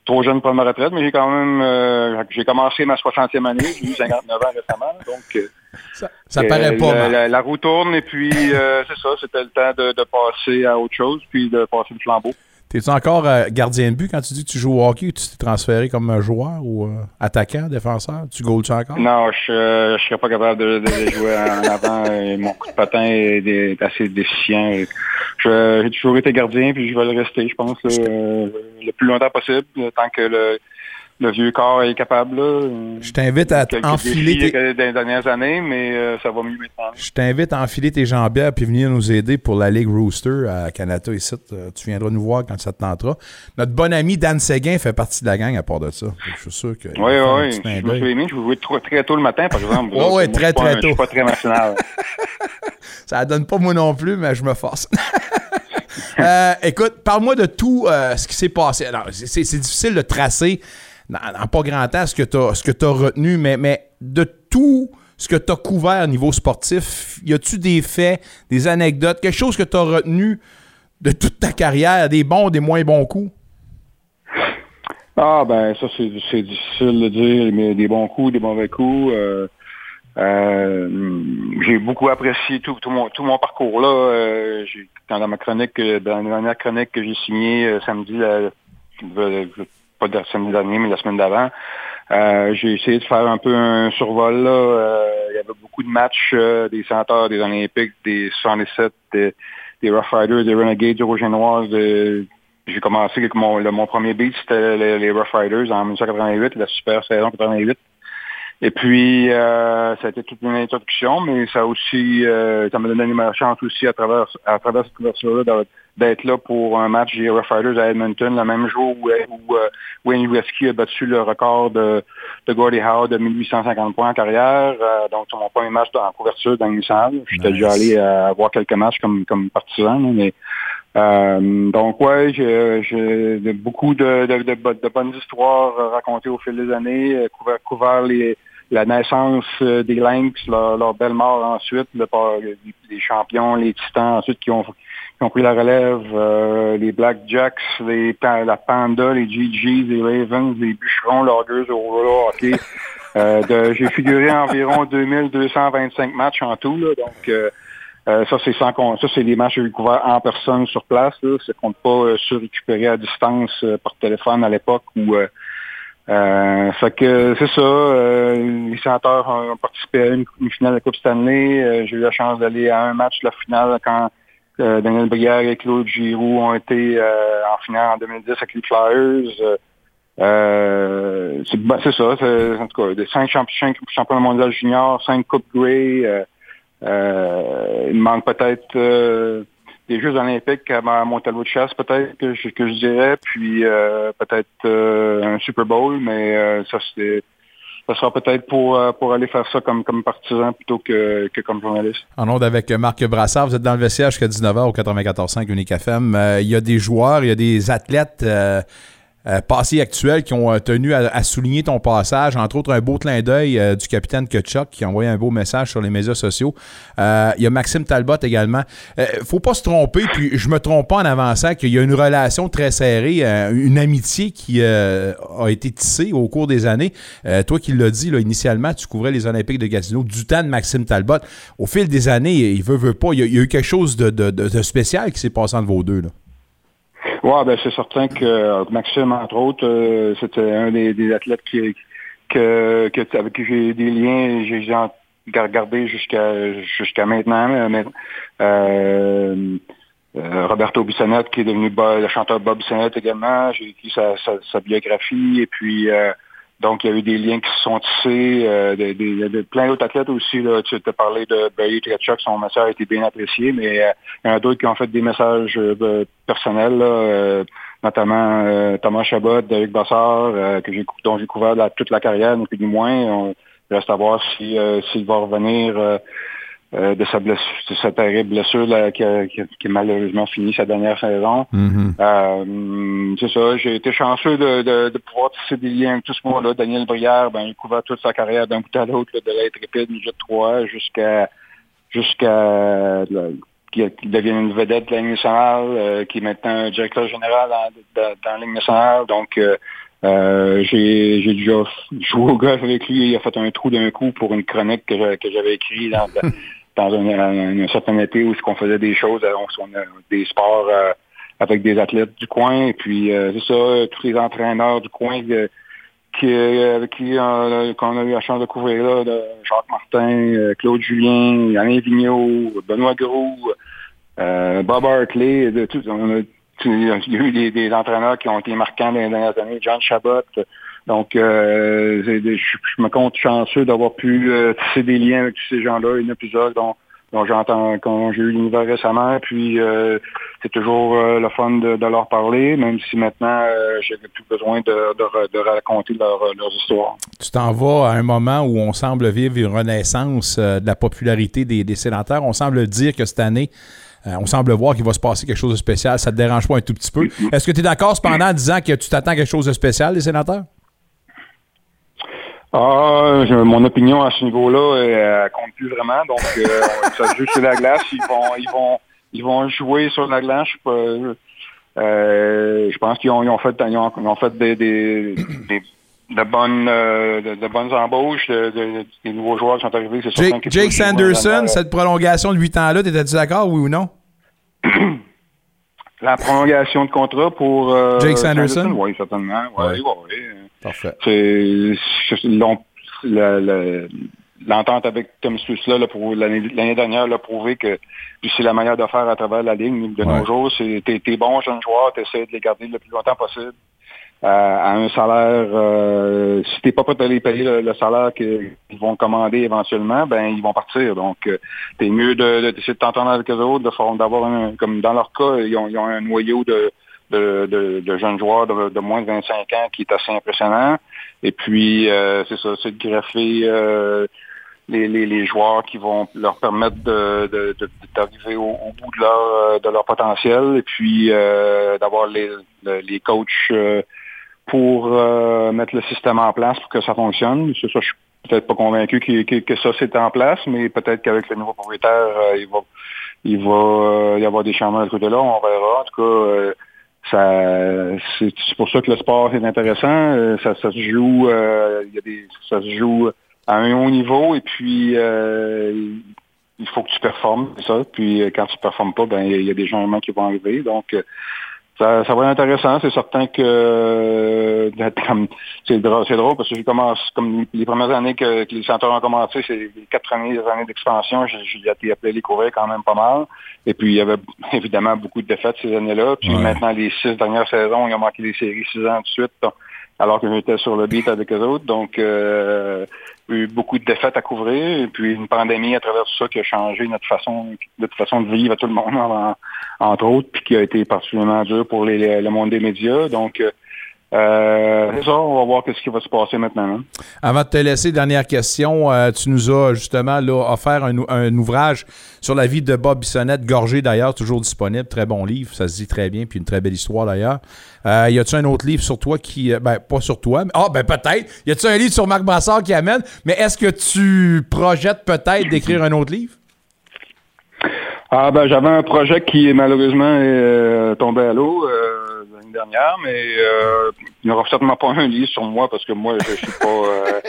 trop jeune pour ma retraite, mais j'ai quand même euh, j'ai commencé ma 60e année, j'ai eu 59 ans récemment. Donc euh, Ça, ça euh, paraît pas. la, Marc. la- la roue tourne et puis euh, c'est ça, c'était le temps de, de passer à autre chose, puis de passer le flambeau. T'es-tu encore euh, gardien de but quand tu dis que tu joues au hockey ou tu t'es transféré comme un joueur ou euh, attaquant, défenseur? Tu goals-tu encore? Non, je ne serais pas capable de, de jouer en avant. et mon coup de patin est, est assez déficient. J'ai toujours été gardien, puis je vais le rester, je pense, là, euh, le plus longtemps possible, tant que le le vieux corps est capable. Là. Je t'invite à enfiler tes... euh, dans les dernières années, mais euh, ça va mieux maintenant. Je t'invite à enfiler tes jambières puis venir nous aider pour la Ligue Rooster à Canada ici. Euh, Tu viendras nous voir quand ça te tentera. Notre bon ami Dan Séguin fait partie de la gang à part de ça. Je suis sûr que. Oui, oui, oui. Je me suis aimé, je jouais très, très tôt le matin, par exemple. (laughs) Ouais, Moi, très, très un- Je tôt. suis pas très matinal. (laughs) Ça donne pas moi non plus, mais je me force. (laughs) Euh, écoute, parle-moi de tout euh, ce qui s'est passé. Alors, c'est difficile de tracer dans pas grand temps ce que tu as, retenu, mais, mais de tout ce que tu as couvert au niveau sportif, y a-tu des faits, des anecdotes, quelque chose que tu as retenu de toute ta carrière, des bons, des moins bons coups? Ah, ben, ça, c'est difficile de dire, mais des bons coups, des mauvais coups. euh, euh, j'ai beaucoup apprécié tout, tout, mon, tout mon parcours là. Euh, dans ma chronique, dans la dernière chronique que j'ai signée euh, samedi, pas de samedi dernier, mais la semaine d'avant, euh, j'ai essayé de faire un peu un survol là. Euh, il y avait beaucoup de matchs euh, des Centaures, des Olympiques, des 77, des, Rough Riders, des Renegades, des Rouges J'ai commencé avec mon, premier beat, c'était les, Rough Riders en 1988, la super saison 88. Et puis, euh, ça a été toute une introduction, mais ça aussi, euh, ça m'a donné ma chance aussi à travers, à travers cette couverture-là d'être là pour un match des Rough Riders à Edmonton, le même jour où, où euh, Wayne Gretzky a battu le record de, de Gordie Howe de 1850 points en carrière. Euh, donc, c'est mon premier match en couverture dans une salle. J'étais Nice. déjà allé euh, voir quelques matchs comme, comme partisan, mais euh, donc ouais, j'ai beaucoup de, de, de de bonnes histoires racontées au fil des années, euh, couvert, couvert les, la naissance euh, des Lynx, leur, leur belle mort ensuite, le, les champions, les titans ensuite qui ont, qui ont pris la relève, euh, les Blackjacks, les la Panda, les GGs, les Ravens, les Bûcherons, Loggers au roller hockey. (laughs) Euh, de- j'ai figuré environ 2225 matchs en tout, là, donc euh, euh, ça, c'est sans ça, c'est des matchs que j'ai couverts en personne sur place. Là. Ça compte pas euh, sur récupérer à distance euh, par téléphone à l'époque où euh, euh, fait que c'est ça. euh, les sénateurs ont participé à une, une finale de la Coupe Stanley. Euh, j'ai eu la chance d'aller à un match de la finale quand euh, Daniel Brière et Claude Giroux ont été euh, en finale en 2010 avec les Flyers. Euh, c'est ben, ça. En tout cas, cinq, champ cinq championnats mondiaux juniors, cinq Coupes Grey. Euh, euh, il manque peut-être des Jeux olympiques à, ma- à mon tableau de chasse, peut-être que que je dirais, puis peut-être un Super Bowl, mais ça c'est ça sera peut-être pour, euh, pour aller faire ça comme, comme partisan plutôt que, que comme journaliste. En onde avec Marc Brassard, vous êtes dans le vestiaire jusqu'à 19h au 94.5 Unique FM. Il y a des joueurs, il y a des athlètes euh, euh, passés et actuels qui ont euh, tenu à, souligner ton passage, entre autres un beau clin d'œil euh, du capitaine Kutchuk qui a envoyé un beau message sur les médias sociaux. Il y a Maxime Talbot également. Euh, faut pas se tromper, puis je me trompe pas en avançant qu'il y a une relation très serrée, une amitié qui a été tissée au cours des années. Toi qui l'as dit, là, initialement, tu couvrais les Olympiques de Gatineau du temps de Maxime Talbot. Au fil des années, il veut, veut pas, il y a, il eu quelque chose de, spécial qui s'est passé entre vos deux. Ouais, ben c'est certain que euh, Maxime, entre autres, euh, c'était un des, des athlètes qui, que, que, avec qui j'ai des liens, j'ai regardé jusqu'à jusqu'à maintenant. mais- euh, euh, Roberto Bissonnette, qui est devenu le chanteur Bob Bissonnette également. J'ai écrit sa, sa, sa biographie et puis donc il y a eu des liens qui se sont tissés, euh, de, de- de plein d'autres athlètes aussi. Là. Tu as parlé de Barry Tretchuk, son message a été bien apprécié, mais euh, il y en a d'autres qui ont fait des messages euh, personnels, là, euh, notamment euh, Thomas Chabot, Derek Bassard, euh, que j'ai dont j'ai couvert toute la carrière, depuis du moins. On reste à voir si s'il va revenir euh, de sa blessure, de sa terrible blessure là, qui, a, qui a- qui a malheureusement fini sa dernière saison. Euh, c'est ça, j'ai été chanceux de, de, de pouvoir tisser des liens avec tout ce monde-là. Daniel Brière, ben, il couvert toute sa carrière d'un bout à l'autre, de l'être épide, du jet 3 jusqu'à jusqu'à qu'il devienne une vedette de la Ligue nationale, euh, qui est maintenant un directeur général dans, dans, dans la Ligue nationale. Donc, euh, euh, j'ai j'ai déjà joué au golf avec lui. Il a fait un trou d'un coup pour une chronique que j'avais écrite dans, (laughs) dans un, un, un certain été où on faisait des choses, euh, on, a des sports euh, avec des athlètes du coin. Et puis, euh, c'est ça, tous les entraîneurs du coin euh, euh, avec qui euh, qu'on a eu la chance de couvrir là, de Jacques Martin, euh, Claude Julien, Alain Vigneault, Benoît Gros, euh, Bob Hartley, de tout, on a, il y a eu des, des entraîneurs qui ont été marquants dans les dernières années, John Chabot, Donc, euh, je, je, me compte chanceux d'avoir pu euh, tisser des liens avec tous ces gens-là. Il y en a plusieurs dont, dont j'entends quand j'ai eu l'univers récemment. Puis, euh, c'est toujours le fun de, de, leur parler, même si maintenant, j'ai plus besoin de, de, de raconter leur, leurs histoires. Tu t'en vas à un moment où on semble vivre une renaissance de la popularité des, des sénateurs. On semble dire que cette année, euh, on semble voir qu'il va se passer quelque chose de spécial. Ça te dérange pas un tout petit peu? Est-ce que tu es d'accord cependant en disant que tu t'attends quelque chose de spécial, les sénateurs? Ah, mon opinion à ce niveau-là, elle, compte plus vraiment. Donc, euh, ça se (laughs) joue sur la glace. Ils vont, ils vont, ils vont jouer sur la glace. Euh, je pense qu'ils ont, ils ont, fait, ils ont, ils ont fait des, des, des de bonnes, euh, de, de, bonnes embauches, de, de, des nouveaux joueurs qui sont arrivés. Jake Sanderson, cette prolongation de 8 ans-là, t'étais-tu d'accord, oui ou non? (clears throat) La prolongation de contrat pour euh, Jake Sanderson? Sanderson? Oui, certainement. Oui, oui, oui. Parfait. C'est l'entente avec Tom Slussla l'année dernière l'a prouvé que c'est la manière de faire à travers la ligne de nos jours. C'est t'es bon jeune joueur, tu essaies de les garder le plus longtemps possible à un salaire, euh, si t'es pas prêt à les payer le, salaire qu'ils vont commander éventuellement, ben ils vont partir. Donc, euh, t'es mieux de, d'essayer de t'entendre avec eux autres, de d'avoir un, comme dans leur cas, ils ont, ils ont un noyau de, de, de, de, jeunes joueurs de, de, moins de 25 ans qui est assez impressionnant. Et puis, euh, c'est ça, c'est de greffer euh, les, les, les, joueurs qui vont leur permettre de, d'arriver au, au, bout de leur, de leur potentiel et puis d'avoir les, les coachs pour euh, mettre le système en place pour que ça fonctionne. C'est ça, je suis peut-être pas convaincu que, que, ça c'est en place, mais peut-être qu'avec le nouveau propriétaire, euh, il va il va euh, y avoir des changements de côté-là, on verra. En tout cas, ça c'est pour ça que le sport est intéressant. ça, ça se joue il y a des ça se joue à un haut niveau et puis il faut que tu performes, c'est ça. Puis quand tu performes pas, ben il y a des changements qui vont arriver. Donc ça, ça va être intéressant. C'est certain que euh, c'est drôle, drôle parce que j'ai commencé comme les premières années que, les centres ont commencé, c'est les quatre premières années d'expansion, j'ai été appelé les courir quand même pas mal. Et puis il y avait (laughs) évidemment beaucoup de défaites ces années-là. Puis maintenant les six dernières saisons, ils ont manqué des séries six ans de suite. Alors que j'étais sur le beat avec eux autres. Donc euh, eu beaucoup de défaites à couvrir, puis une pandémie à travers tout ça qui a changé notre façon, notre façon de vivre à tout le monde, (laughs) entre autres, puis qui a été particulièrement dur pour les, le monde des médias. Donc, euh, ça, on va voir ce qui va se passer maintenant. Hein. Avant de te laisser, dernière question. Euh, tu nous as justement là, offert un, un, ouvrage sur la vie de Bob Bissonnette, gorgé d'ailleurs, toujours disponible. Très bon livre, ça se dit très bien, puis une très belle histoire d'ailleurs. Euh, y a-tu un autre livre sur toi qui. Euh, ben, pas sur toi, mais. Ah, ben peut-être. Y a-tu un livre sur Marc Brassard qui amène, mais est-ce que tu projettes peut-être d'écrire un autre livre? Ah, ben, j'avais un projet qui malheureusement est tombé à l'eau. Euh dernière, mais euh, il n'y aura certainement pas un livre sur moi parce que moi, je suis pas, euh,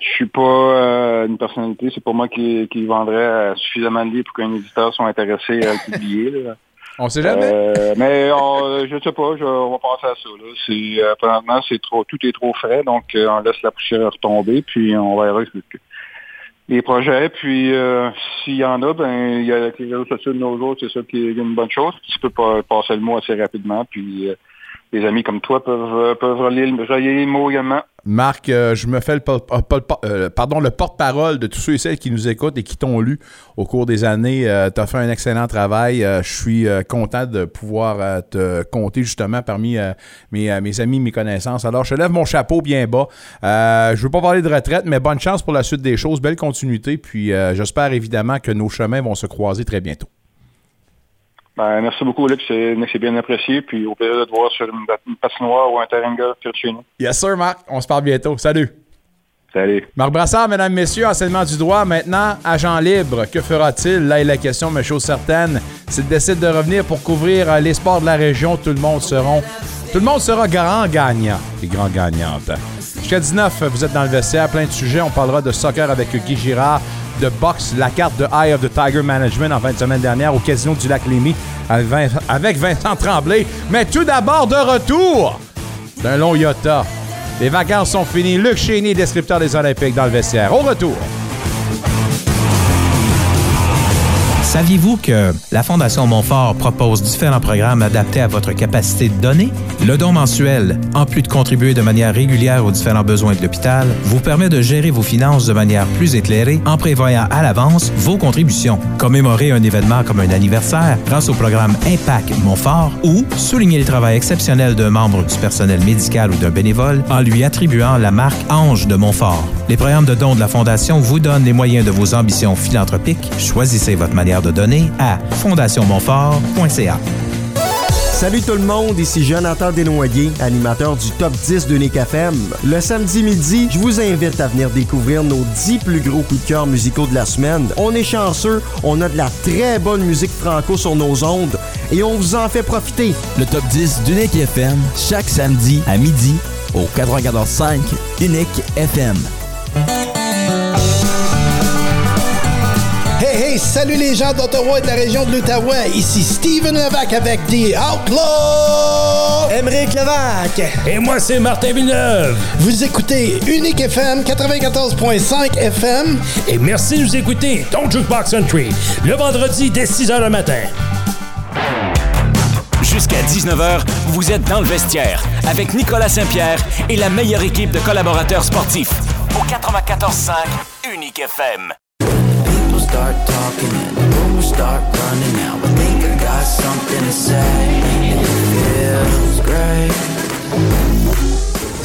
je suis pas euh, une personnalité. C'est pas moi qui, qui vendrait suffisamment de livres pour qu'un éditeur soit intéressé à le publier. On sait jamais. mais on, je sais pas, je, on va passer à ça. Là. C'est, c'est trop, tout est trop frais, donc on laisse la poussière retomber, puis on verra les projets. Puis s'il y en a, ben il y a les réseaux sociaux de nos jours, c'est ça qui est une bonne chose. Tu peux pas passer le mot assez rapidement, puis des amis comme toi peuvent, euh, peuvent relayer, les mots également. Marc, euh, je me fais le, euh, le porte-parole de tous ceux et celles qui nous écoutent et qui t'ont lu au cours des années. tu as fait un excellent travail. je suis content de pouvoir te compter justement parmi mes, mes, amis, mes connaissances. Alors, je lève mon chapeau bien bas. je ne veux pas parler de retraite, mais bonne chance pour la suite des choses. Belle continuité. Puis, j'espère évidemment que nos chemins vont se croiser très bientôt. Ben, merci beaucoup, Luc. C'est bien apprécié. Puis au plaisir de te voir sur une, une patinoire ou un terrain de golf chez nous. Yes, sir, Marc. On se parle bientôt. Salut. Salut. Marc Brassard, mesdames, messieurs, enseignement du droit. Maintenant, agent libre. Que fera-t-il? Là est la question, mais chose certaine, s'il décide de revenir pour couvrir euh, les sports de la région, tout le monde seront. Tout le monde sera grand gagnant et grand gagnante. Jusqu'à 19, vous êtes dans le vestiaire, plein de sujets. On parlera de soccer avec Guy Girard, de boxe, la carte de Eye of the Tiger Management en fin de semaine dernière au Casino du Lac Lémy avec Vincent Tremblay. Mais tout d'abord, de retour d'un long Yota. Les vacances sont finies. Luc Chénier, descripteur des Olympiques dans le vestiaire. Au retour. Saviez-vous que la Fondation Montfort propose différents programmes adaptés à votre capacité de donner? Le don mensuel, en plus de contribuer de manière régulière aux différents besoins de l'hôpital, vous permet de gérer vos finances de manière plus éclairée en prévoyant à l'avance vos contributions. Commémorer un événement comme un anniversaire grâce au programme Impact Montfort ou souligner le travail exceptionnel d'un membre du personnel médical ou d'un bénévole en lui attribuant la marque Ange de Montfort. Les programmes de dons de la Fondation vous donnent les moyens de vos ambitions philanthropiques. Choisissez votre manière de donner à fondationmontfort.ca. Salut tout le monde, ici Jonathan Desnoyers, animateur du Top 10 de Nick FM. Le samedi midi, je vous invite à venir découvrir nos 10 plus gros coups de cœur musicaux de la semaine. On est chanceux, on a de la très bonne musique franco sur nos ondes et on vous en fait profiter. Le Top 10 d'Unique FM, chaque samedi à midi au 94.5 Unique FM. Hey, salut les gens d'Ottawa et de la région de l'Outaouais. Ici Steven Levac avec The Outlaw. Émeric Levac. Et moi, c'est Martin Villeneuve. Vous écoutez Unique FM 94.5 FM. Et merci de nous écouter Don't Jukebox Country, le vendredi dès 6 h le matin. Jusqu'à 19h, vous êtes dans le vestiaire avec Nicolas Saint-Pierre et la meilleure équipe de collaborateurs sportifs. Au 94.5 Unique FM. start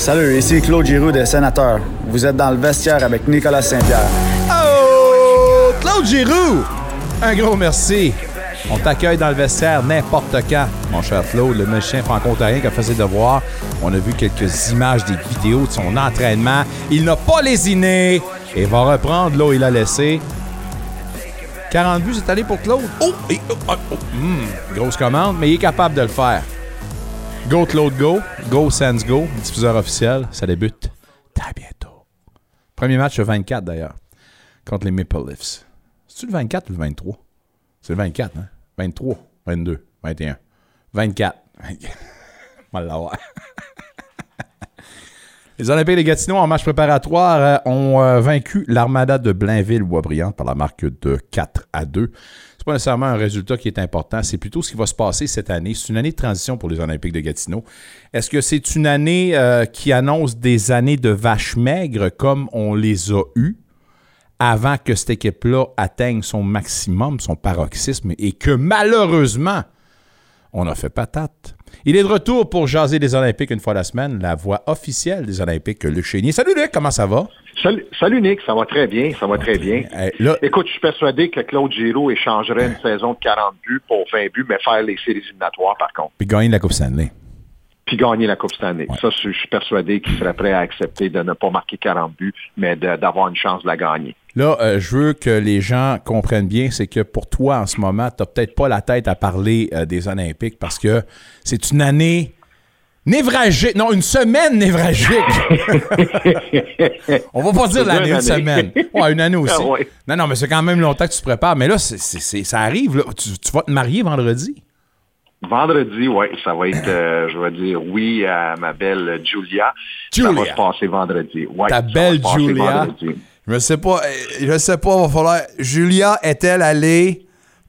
Salut, ici Claude Giroux des Sénateurs. Vous êtes dans le vestiaire avec Nicolas Saint-Pierre. Oh! Claude Giroux! Un gros merci. On t'accueille dans le vestiaire n'importe quand, mon cher Claude, le méchant franco-ontarien qui a fait ses devoirs. On a vu quelques images, des vidéos de son entraînement. Il n'a pas lésiné et va reprendre où il a laissé. 40 buts cette année pour Claude. Oh! Oh, oh, oh. Hmm, grosse commande, mais il est capable de le faire. Go Claude Go. Go Sans Go. Diffuseur officiel. Ça débute très bientôt. Premier match le 24 d'ailleurs. Contre les Maple Leafs. C'est-tu le 24 ou le 23? C'est le 24, hein? 23, 22, 21, 24. On va l'avoir. (laughs) Les Olympiques de Gatineau en match préparatoire euh, ont euh, vaincu l'Armada de Blainville-Boisbriand par la marque de 4 à 2. Pas nécessairement un résultat qui est important, c'est plutôt ce qui va se passer cette année. C'est une année de transition pour les Olympiques de Gatineau. Est-ce que c'est une année euh, qui annonce des années de vaches maigres comme on les a eues avant que cette équipe-là atteigne son maximum, son paroxysme, et que malheureusement, on a fait patate? Il est de retour pour jaser des Olympiques une fois la semaine, la voix officielle des Olympiques, Luc Chénier. Salut Luc, comment ça va? Salut, salut Nick, ça va très bien, ça va très bien. Écoute, je suis persuadé que Claude Giroux échangerait une saison de 40 buts pour 20 buts, mais faire les séries éliminatoires par contre. Puis gagner la Coupe Stanley. Puis gagner la Coupe Stanley. Ça, je suis persuadé qu'il serait prêt à accepter de ne pas marquer 40 buts, mais d'avoir une chance de la gagner. Là, euh, je veux que les gens comprennent bien, c'est que pour toi, en ce moment, tu n'as peut-être pas la tête à parler euh, des Olympiques parce que c'est une année névragique. Non, une semaine névragique. (laughs) On va pas dire l'année, une semaine. Ouais, une année aussi. Ah Non, non, mais c'est quand même longtemps que tu te prépares. Mais là, ça arrive. là. Tu, tu vas te marier vendredi? Vendredi, oui, ça va être, euh, je vais dire oui à ma belle Julia. Ça va Julia. se passer vendredi. Ouais, Ta belle Julia. vendredi. Je sais pas, euh, je sais pas, va falloir. Julia est-elle allée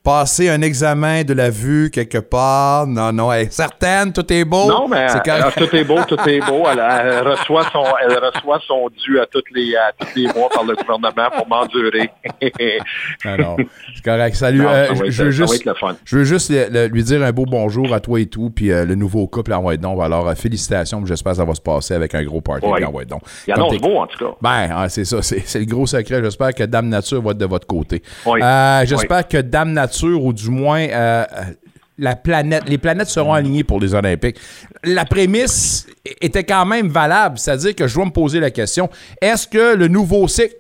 passer un examen de la vue quelque part? Non, non, elle est certaine, tout est beau. Non, mais euh, correct. tout est beau, tout est beau. Elle, elle reçoit son, elle reçoit son dû à tous les, à tous les mois par le gouvernement pour m'endurer. (laughs) Non, non, c'est correct. Salut. Non, euh, je- veux juste, être le fun. je veux juste le- le- lui dire un beau bonjour à toi et tout, puis euh, le nouveau couple en White donc. Alors, euh, félicitations, j'espère que ça va se passer avec un gros party Ouais. en White donc. Il annonce beau, en tout cas. Ben, ah, c'est ça, c'est le gros secret. J'espère que Dame Nature va être de votre côté. Oui. Euh, J'espère que Dame Nature, ou du moins euh, euh, la planète, les planètes seront alignées pour les Olympiques. La prémisse était quand même valable, c'est-à-dire que je dois me poser la question est-ce que le nouveau cycle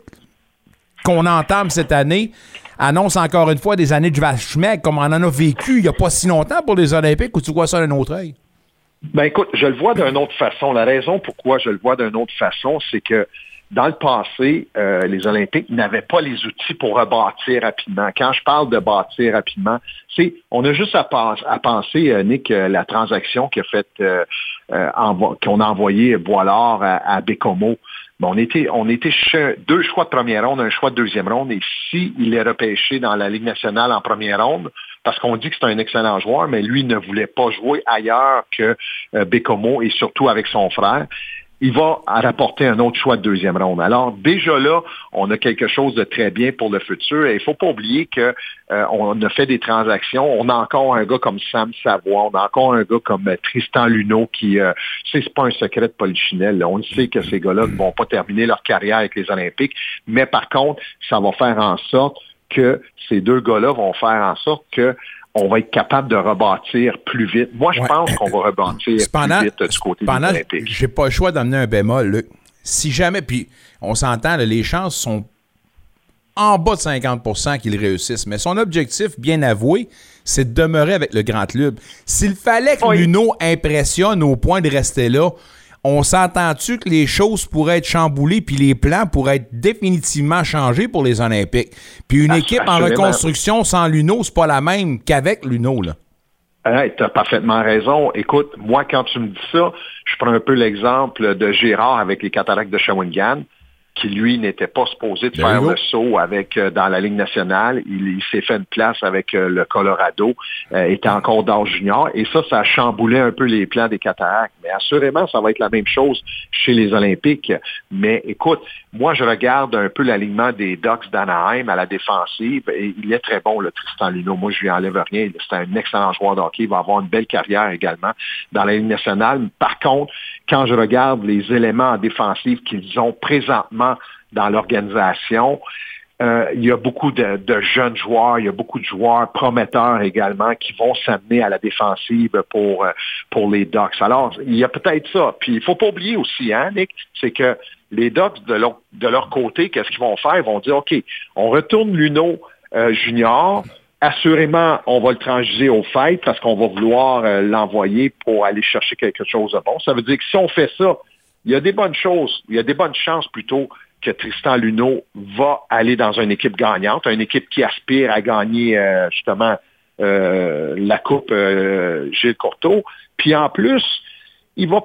qu'on entame cette année annonce encore une fois des années de vache comme on en a vécu il n'y a pas si longtemps pour les Olympiques ou tu vois ça d'un autre œil? Ben écoute, je le vois d'une autre façon. La raison pourquoi je le vois d'une autre façon, c'est que dans le passé, euh, les Olympiques n'avaient pas les outils pour rebâtir rapidement. Quand je parle de bâtir rapidement, c'est on a juste à, à penser, euh, Nick, euh, la transaction qu'on a envoyé Boilard à, à Bécomo. on était, on était deux choix de première ronde, un choix de deuxième ronde, et si il est repêché dans la Ligue nationale en première ronde, parce qu'on dit que c'est un excellent joueur, mais lui ne voulait pas jouer ailleurs que Bécomo et surtout avec son frère il va rapporter un autre choix de deuxième ronde. Alors déjà là, on a quelque chose de très bien pour le futur. Et il ne faut pas oublier qu'on euh, a fait des transactions. On a encore un gars comme Sam Savoie, on a encore un gars comme euh, Tristan Luneau qui, euh, c'est pas un secret de Polichinelle. On sait que ces gars-là ne vont pas terminer leur carrière avec les Olympiques, mais par contre, ça va faire en sorte que ces deux gars-là vont faire en sorte que on va être capable de rebâtir plus vite. Moi, je pense qu'on va rebâtir plus vite du côté des. J'ai pas le choix d'amener un bémol. Si jamais, puis on s'entend, les chances sont en bas de 50% qu'il réussisse. Mais son objectif, bien avoué, c'est de demeurer avec le Grand Club. S'il fallait que Luno impressionne au point de rester là, on s'entend-tu que les choses pourraient être chamboulées puis les plans pourraient être définitivement changés pour les Olympiques? Puis une équipe en reconstruction sans Luno, c'est pas la même qu'avec Luno, là. tu as parfaitement raison. Écoute, moi, quand tu me dis ça, je prends un peu l'exemple de Gérard avec les cataractes de Shawinigan qui lui n'était pas supposé de faire le saut avec euh, dans la Ligue nationale. Il, s'est fait une place avec euh, le Colorado, euh, était encore dans junior, et ça, ça a chamboulé un peu les plans des Cataractes. Mais assurément, ça va être la même chose chez les Olympiques. Mais écoute, moi, je regarde un peu l'alignement des Ducks d'Anaheim à la défensive, et il est très bon, le Tristan Lino. Moi, je lui enlève rien. C'est un excellent joueur de hockey. Il va avoir une belle carrière également dans la Ligue nationale. Par contre, quand je regarde les éléments en défensive qu'ils ont présentement dans l'organisation, euh, il y a beaucoup de, jeunes joueurs, il y a beaucoup de joueurs prometteurs également qui vont s'amener à la défensive pour, euh, pour les Ducks. Alors, il y a peut-être ça. Puis, il faut pas oublier aussi, hein, Nick, c'est que les Ducks, de leur, de leur côté, qu'est-ce qu'ils vont faire? Ils vont dire, OK, on retourne Luno euh, Junior, Assurément, on va le transiger au fait parce qu'on va vouloir euh, l'envoyer pour aller chercher quelque chose de bon. Ça veut dire que si on fait ça, il y a des bonnes choses, il y a des bonnes chances plutôt que Tristan Luneau va aller dans une équipe gagnante, une équipe qui aspire à gagner euh, justement euh, la Coupe Gilles Courteau. Puis en plus, il va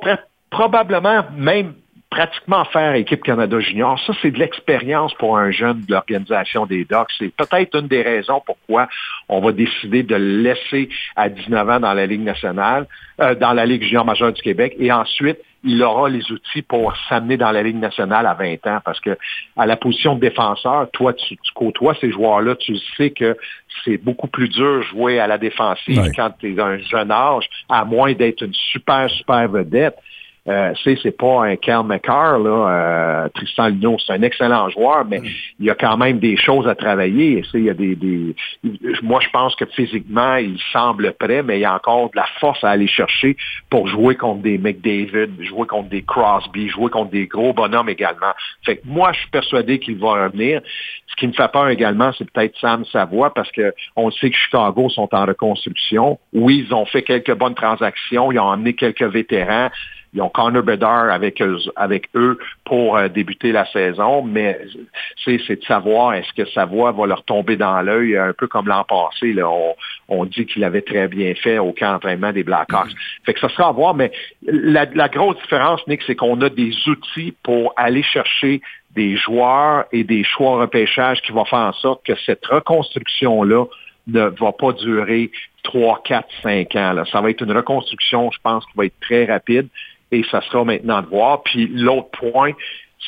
probablement même pratiquement faire équipe Canada Junior. Ça, c'est de l'expérience pour un jeune de l'organisation des Docs. C'est peut-être une des raisons pourquoi on va décider de le laisser à 19 ans dans la Ligue nationale, euh, dans la Ligue junior majeure du Québec, et ensuite, il aura les outils pour s'amener dans la Ligue nationale à 20 ans. Parce que à la position de défenseur, toi, tu, côtoies ces joueurs-là, tu sais que c'est beaucoup plus dur jouer à la défensive quand tu es un jeune âge, à moins d'être une super, super vedette. Euh, c'est pas un Cal McCarr, là, euh, Tristan Lino, c'est un excellent joueur, mais mm. il y a quand même des choses à travailler. Il y a des, des, moi, je pense que physiquement, il semble prêt, mais il y a encore de la force à aller chercher pour jouer contre des McDavid, jouer contre des Crosby, jouer contre des gros bonhommes également. Fait que moi, je suis persuadé qu'il va revenir. Ce qui me fait peur également, c'est peut-être Sam Savoie, parce que on sait que Chicago sont en reconstruction. Oui, ils ont fait quelques bonnes transactions, ils ont emmené quelques vétérans. Ils ont Connor Bedard avec eux, avec eux pour euh, débuter la saison, mais c'est de savoir est-ce que Savoie va leur tomber dans l'œil un peu comme l'an passé. Là. On, dit qu'il avait très bien fait au camp d'entraînement des Blackhawks. Mm-hmm. Fait que ça sera à voir, mais la, la grosse différence, Nick, c'est qu'on a des outils pour aller chercher des joueurs et des choix repêchage qui vont faire en sorte que cette reconstruction-là ne va pas durer 3, 4, 5 ans. Là. Ça va être une reconstruction, je pense, qui va être très rapide et ça sera maintenant de voir. Puis l'autre point,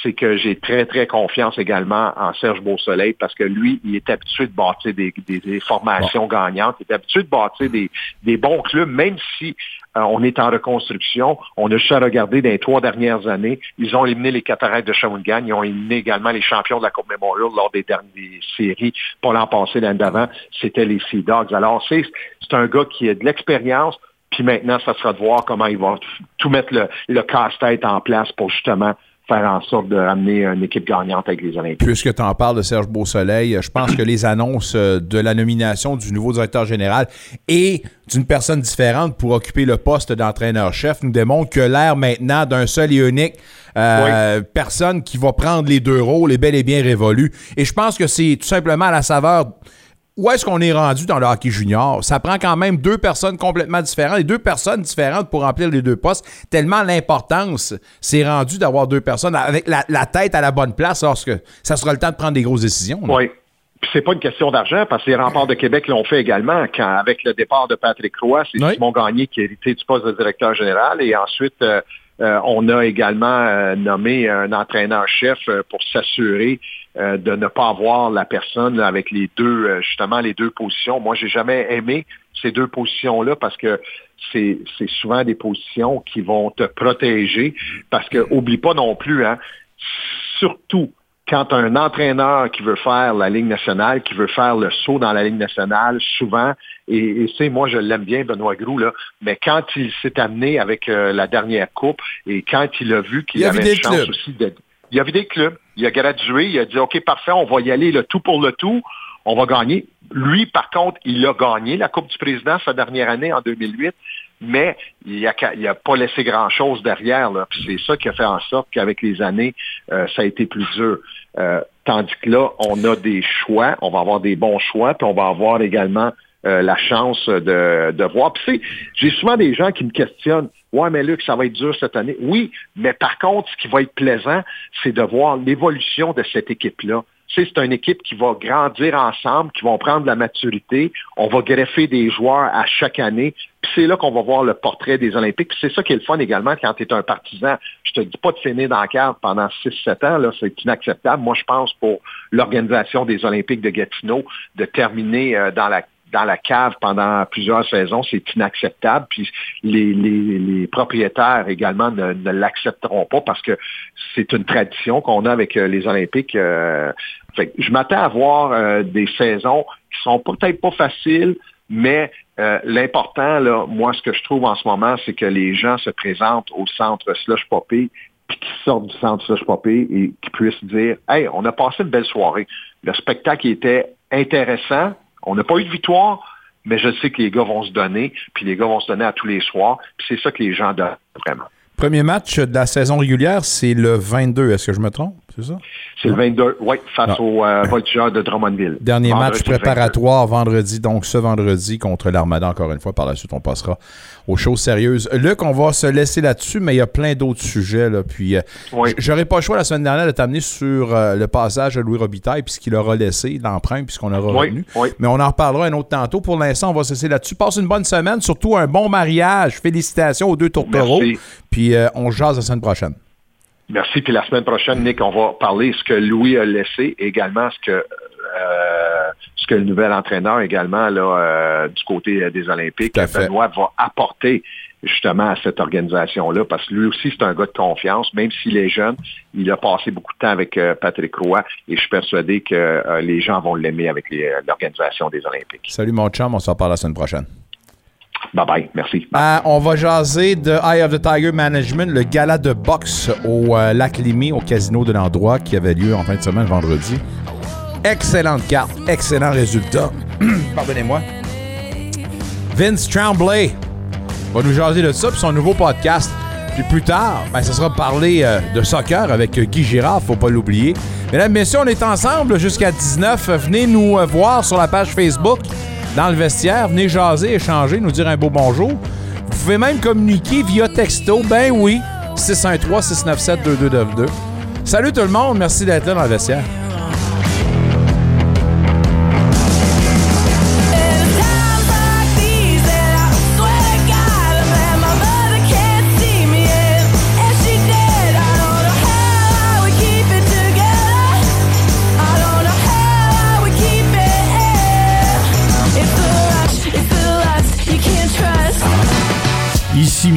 c'est que j'ai très, très confiance également en Serge Beausoleil parce que lui, il est habitué de bâtir des, formations gagnantes, il est habitué de bâtir des, bons clubs, même si euh, on est en reconstruction. On a juste à regarder dans les trois dernières années, ils ont éliminé les cataractes de Shawinigan, ils ont éliminé également les champions de la Coupe Memorial lors des dernières séries, pas l'an passé, l'année d'avant, c'était les Sea Dogs. Alors, c'est un gars qui a de l'expérience, puis maintenant, ça sera de voir comment ils vont tout mettre le, casse-tête en place pour justement faire en sorte de ramener une équipe gagnante avec les Olympiques. Puisque tu en parles de Serge Beausoleil, je pense que les annonces euh, de la nomination du nouveau directeur général et d'une personne différente pour occuper le poste d'entraîneur-chef nous démontrent que l'ère maintenant d'un seul et unique euh, personne qui va prendre les deux rôles est bel et bien révolue. Et je pense que c'est tout simplement à la saveur où est-ce qu'on est rendu dans le hockey junior? Ça prend quand même deux personnes complètement différentes et deux personnes différentes pour remplir les deux postes, tellement l'importance c'est rendu d'avoir deux personnes avec la, tête à la bonne place lorsque ça sera le temps de prendre des grosses décisions. Oui. Puis c'est pas une question d'argent, parce que les remparts de Québec l'ont fait également. Quand, avec le départ de Patrick Roy, c'est Simon Gagné qui a hérité du poste de directeur général. Et ensuite, euh, euh, on a également euh, nommé un entraîneur-chef pour s'assurer de ne pas avoir la personne avec les deux, justement, les deux positions. Moi, j'ai jamais aimé ces deux positions-là parce que c'est souvent des positions qui vont te protéger. Parce que, oublie pas non plus, hein, surtout quand un entraîneur qui veut faire la Ligue nationale, qui veut faire le saut dans la Ligue nationale, souvent, et, c'est moi je l'aime bien, Benoît Groux, là, mais quand il s'est amené avec euh, la dernière coupe et quand il a vu qu'il avait une chance aussi de. Il a vu des clubs, il a gradué, il a dit OK, parfait, on va y aller le tout pour le tout, on va gagner. Lui, par contre, il a gagné la Coupe du Président sa dernière année en 2008 mais il n'a a pas laissé grand-chose derrière. C'est ça qui a fait en sorte qu'avec les années, euh, ça a été plus dur. Euh, tandis que là, on a des choix, on va avoir des bons choix, puis on va avoir également euh, la chance de, de voir. J'ai souvent des gens qui me questionnent. Ouais, mais Luc, ça va être dur cette année. Oui, mais par contre, ce qui va être plaisant, c'est de voir l'évolution de cette équipe-là c'est une équipe qui va grandir ensemble, qui vont prendre la maturité. On va greffer des joueurs à chaque année. Puis c'est là qu'on va voir le portrait des Olympiques. C'est ça qui est le fun également quand tu es un partisan. Je te dis pas de finir dans la carte pendant 6-7 ans, c'est inacceptable. Moi, je pense pour l'organisation des Olympiques de Gatineau de terminer euh, dans la dans la cave pendant plusieurs saisons, c'est inacceptable. Puis les, propriétaires également ne, l'accepteront pas parce que c'est une tradition qu'on a avec euh, les Olympiques. Euh, je m'attends à voir euh, des saisons qui sont peut-être pas faciles, mais l'important, là, moi, ce que je trouve en ce moment, c'est que les gens se présentent au centre Slush Poppy puis qu'ils sortent du centre Slush Poppy et qu'ils puissent dire Hey, on a passé une belle soirée. Le spectacle était intéressant, on n'a pas eu de victoire, mais je sais que les gars vont se donner, puis les gars vont se donner à tous les soirs, puis c'est ça que les gens donnent vraiment. Premier match de la saison régulière, c'est le 22. Est-ce que je me trompe? C'est ça? C'est le 22, oui, face au euh, Voltigeur de Drummondville. Dernier match préparatoire vendredi, donc ce vendredi contre l'Armada, encore une fois. Par la suite, on passera aux choses sérieuses. Luc, on va se laisser là-dessus, mais il y a plein d'autres sujets. Là, puis, euh, j'aurais pas le choix la semaine dernière de t'amener sur euh, le passage de Louis Robitaille, puis ce qu'il aura laissé, l'empreinte, puisqu'on aura revenu. Mais on en reparlera un autre tantôt. Pour l'instant, on va se laisser là-dessus. Passe une bonne semaine, surtout un bon mariage. Félicitations aux deux tourtereaux. Puis euh, on jase la semaine prochaine. Merci. Puis la semaine prochaine, Nick, on va parler de ce que Louis a laissé, également ce que euh, ce que le nouvel entraîneur également là, euh, du côté des Olympiques, Benoît, va apporter justement à cette organisation-là, parce que lui aussi, c'est un gars de confiance, même s'il est jeune, il a passé beaucoup de temps avec Patrick Roy, et je suis persuadé que les gens vont l'aimer avec l'organisation des Olympiques. Salut mon chum, on se reparle la semaine prochaine. Bye bye, merci. Euh, on va jaser de Eye of the Tiger Management, le gala de boxe au euh, Lac Limé, au casino de l'endroit, qui avait lieu en fin de semaine, vendredi. Excellente carte, excellent résultat. (clears throat) Pardonnez-moi. Vince Tremblay va nous jaser de ça, puis son nouveau podcast. Puis plus tard, ben, ça sera parler euh, de soccer avec Guy Girard, faut pas l'oublier. Mesdames, Messieurs, on est ensemble jusqu'à 19. Venez nous voir sur la page Facebook dans le vestiaire. Venez jaser, échanger, nous dire un beau bonjour. Vous pouvez même communiquer via texto. Ben oui, 613-697-2292. Salut tout le monde, merci d'être là dans le vestiaire.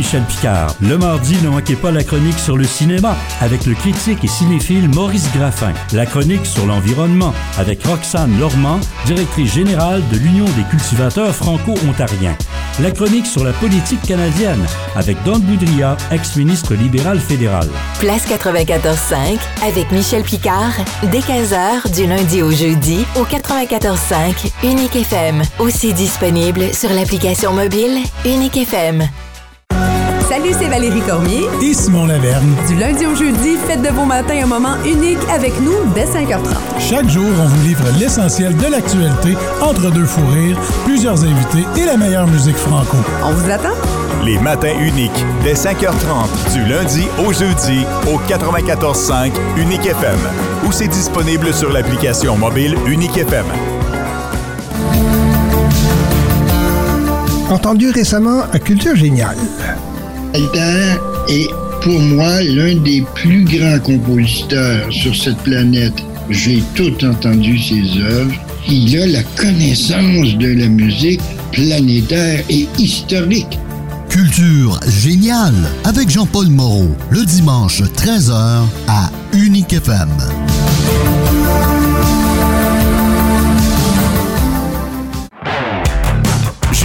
Michel Picard. Le mardi, ne manquez pas la chronique sur le cinéma avec le critique et cinéphile Maurice Graffin. La chronique sur l'environnement avec Roxane Lormand, directrice générale de l'Union des cultivateurs franco-ontariens. La chronique sur la politique canadienne avec Don Boudria, ex-ministre libéral fédéral. Place 94.5 avec Michel Picard, dès 15h du lundi au jeudi au 94.5 Unique FM. Aussi disponible sur l'application mobile Unique FM. Salut, c'est Valérie Cormier. Et Simon Laverne. Du lundi au jeudi, faites de vos matins un moment unique avec nous dès 5h30. Chaque jour, on vous livre l'essentiel de l'actualité entre deux fous rires, plusieurs invités et la meilleure musique franco. On vous attend? Les matins uniques, dès 5h30, du lundi au jeudi, au 94.5 Unique FM. Ou c'est disponible sur l'application mobile Unique FM. Entendu récemment à Culture Géniale. Alter est pour moi l'un des plus grands compositeurs sur cette planète. J'ai tout entendu ses œuvres. Il a la connaissance de la musique planétaire et historique. Culture géniale avec Jean-Paul Moreau, le dimanche 13h à Unique FM.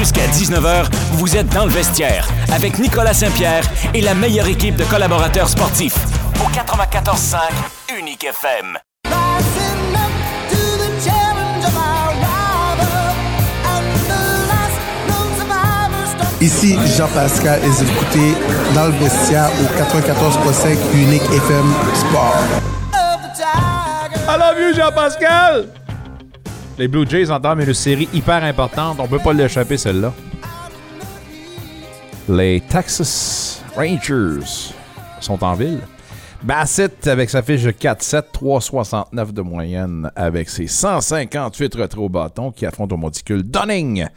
Jusqu'à 19h, vous êtes dans le vestiaire avec Nicolas Saint-Pierre et la meilleure équipe de collaborateurs sportifs. Au 94.5 Unique FM. Ici Jean-Pascal et vous écoutez dans le vestiaire au 94.5 Unique FM Sport. I love you, Jean-Pascal! Les Blue Jays entament une série hyper importante. On peut pas l'échapper, celle-là. Les Texas Rangers sont en ville. Bassett avec sa fiche de 4-7, 3,69 de moyenne avec ses 158 retraits au bâton qui affrontent au monticule Dunning.